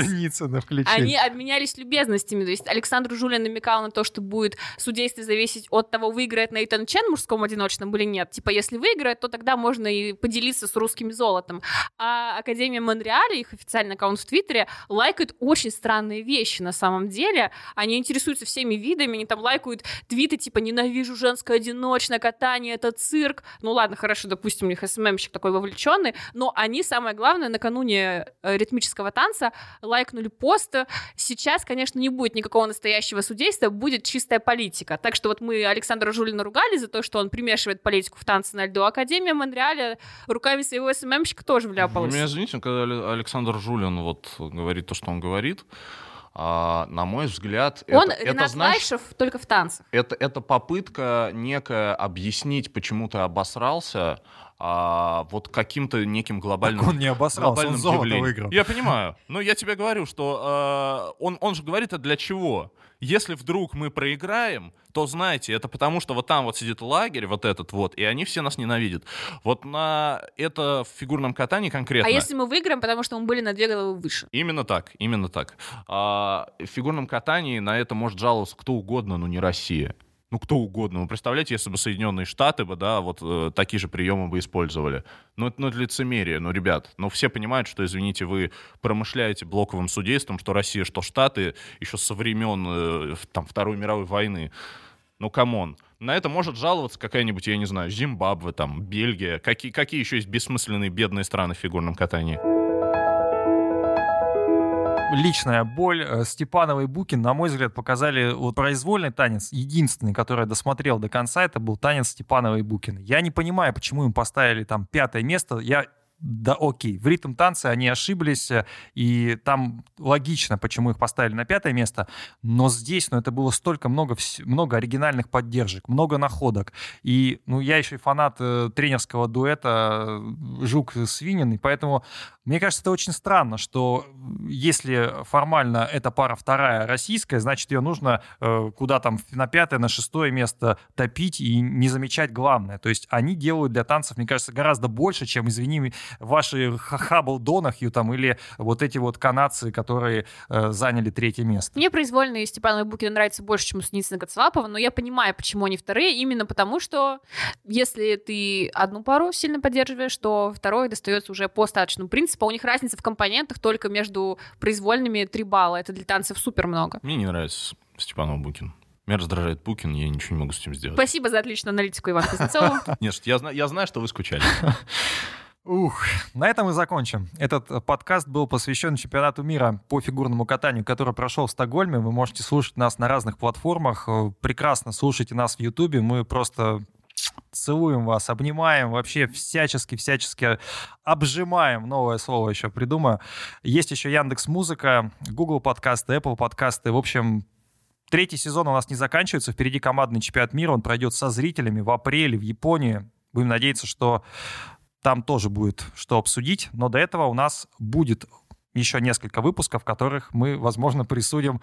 Они обменялись любезностями. То есть Александр Жулин намекал на то, что будет судейство зависеть от того, выиграет Нейтан Чен в мужском одиночном или нет. Типа, если выиграет, то тогда можно и поделиться с русским золотом. А Академия Монреаля, их официальный аккаунт в Твиттере, лайкает очень странные вещи на самом деле. Они интересуются всеми видами, они там лайкают твиты типа «Ненавижу женское одиночное катание, это цирк». Ну ладно, хорошо, допустим, у них СММщик такой вовлечен вовлечены, но они, самое главное, накануне э, ритмического танца лайкнули пост. Сейчас, конечно, не будет никакого настоящего судейства, будет чистая политика. Так что вот мы Александра Жулина ругали за то, что он примешивает политику в танцы на льду. Академия Монреаля руками своего СММщика тоже вляпалась. Меня извините, когда Александр Жулин вот говорит то, что он говорит, а, на мой взгляд, он это, Ренат это, знаешь, Лайшев только в танцах. Это, это попытка некая объяснить, почему ты обосрался, а, вот каким-то неким глобальным... Так он не обосрался, он глобальным золото явлением. выиграл. Я понимаю. Но я тебе говорю, что э, он, он же говорит, это для чего? Если вдруг мы проиграем, то знаете, это потому, что вот там вот сидит лагерь, вот этот вот, и они все нас ненавидят. Вот на это в фигурном катании конкретно... А если мы выиграем, потому что мы были на две головы выше? Именно так, именно так. А, в фигурном катании на это может жаловаться кто угодно, но не Россия. Ну, кто угодно. Вы представляете, если бы Соединенные Штаты бы, да, вот э, такие же приемы бы использовали. Ну, это, ну, это лицемерие, ну, ребят. Ну, все понимают, что, извините, вы промышляете блоковым судейством, что Россия, что Штаты еще со времен, э, там, Второй мировой войны. Ну, come on. На это может жаловаться какая-нибудь, я не знаю, Зимбабве, там, Бельгия. Какие, какие еще есть бессмысленные бедные страны в фигурном катании? Личная боль. Э, Степанова и Букин, на мой взгляд, показали вот произвольный танец. Единственный, который я досмотрел до конца, это был танец Степанова и Букина. Я не понимаю, почему им поставили там пятое место. Ну да, окей, в ритм танца они ошиблись, э, и там логично, почему их поставили на пятое место, но здесь, ну, это было столько много, много оригинальных поддержек, много находок, и, ну, я еще и фанат э, тренерского дуэта Жук-Свинин, и поэтому мне кажется, это очень странно, что если формально эта пара вторая российская, значит, ее нужно э, куда там на пятое, на шестое место топить и не замечать главное. То есть они делают для танцев, мне кажется, гораздо больше, чем, извини, ваши Хаббл Донахью там или вот эти вот канадцы, которые э, заняли третье место. Мне произвольные Степанова и Букина нравятся больше, чем у Синицына Гацлапова, но я понимаю, почему они вторые, именно потому что если ты одну пару сильно поддерживаешь, то второй достается уже по остаточному принципу, у них разница в компонентах только между произвольными 3 балла, это для танцев супер много. Мне не нравится Степанов Букин. Меня раздражает Букин, я ничего не могу с этим сделать. Спасибо за отличную аналитику, Иван Кузнецов. Нет, я знаю, что вы скучали. Ух, на этом мы закончим. Этот э, подкаст был посвящен чемпионату мира по фигурному катанию, который прошел в Стокгольме. Вы можете слушать нас на разных платформах. Э, Прекрасно слушайте нас в Ютубе. Мы просто целуем вас, обнимаем, вообще всячески-всячески обжимаем. Новое слово еще придумаю. Есть еще Яндекс Музыка, Google подкасты, Apple подкасты. В общем, третий сезон у нас не заканчивается. Впереди командный чемпионат мира. Он пройдет со зрителями в апреле в Японии. Будем надеяться, что там тоже будет что обсудить, но до этого у нас будет еще несколько выпусков, в которых мы, возможно, присудим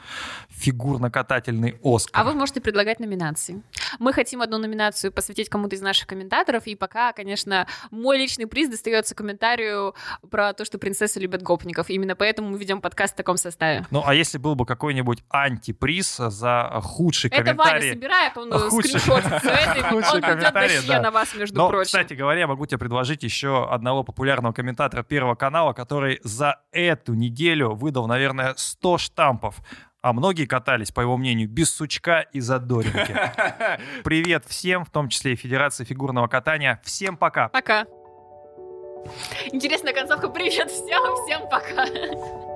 фигурно-катательный Оскар. А вы можете предлагать номинации. Мы хотим одну номинацию посвятить кому-то из наших комментаторов, и пока, конечно, мой личный приз достается комментарию про то, что принцессы любят гопников. Именно поэтому мы ведем подкаст в таком составе. Ну, а если был бы какой-нибудь антиприз за худший Это Ваня комментарий... собирает, он Худший- скриншотит все это, он комментарий, да. на вас, между Но, прочим. кстати говоря, я могу тебе предложить еще одного популярного комментатора Первого канала, который за эту неделю выдал, наверное, 100 штампов. А многие катались, по его мнению, без сучка и задоринки. Привет всем, в том числе и Федерации фигурного катания. Всем пока! Пока. Интересная концовка. Привет всем, всем пока.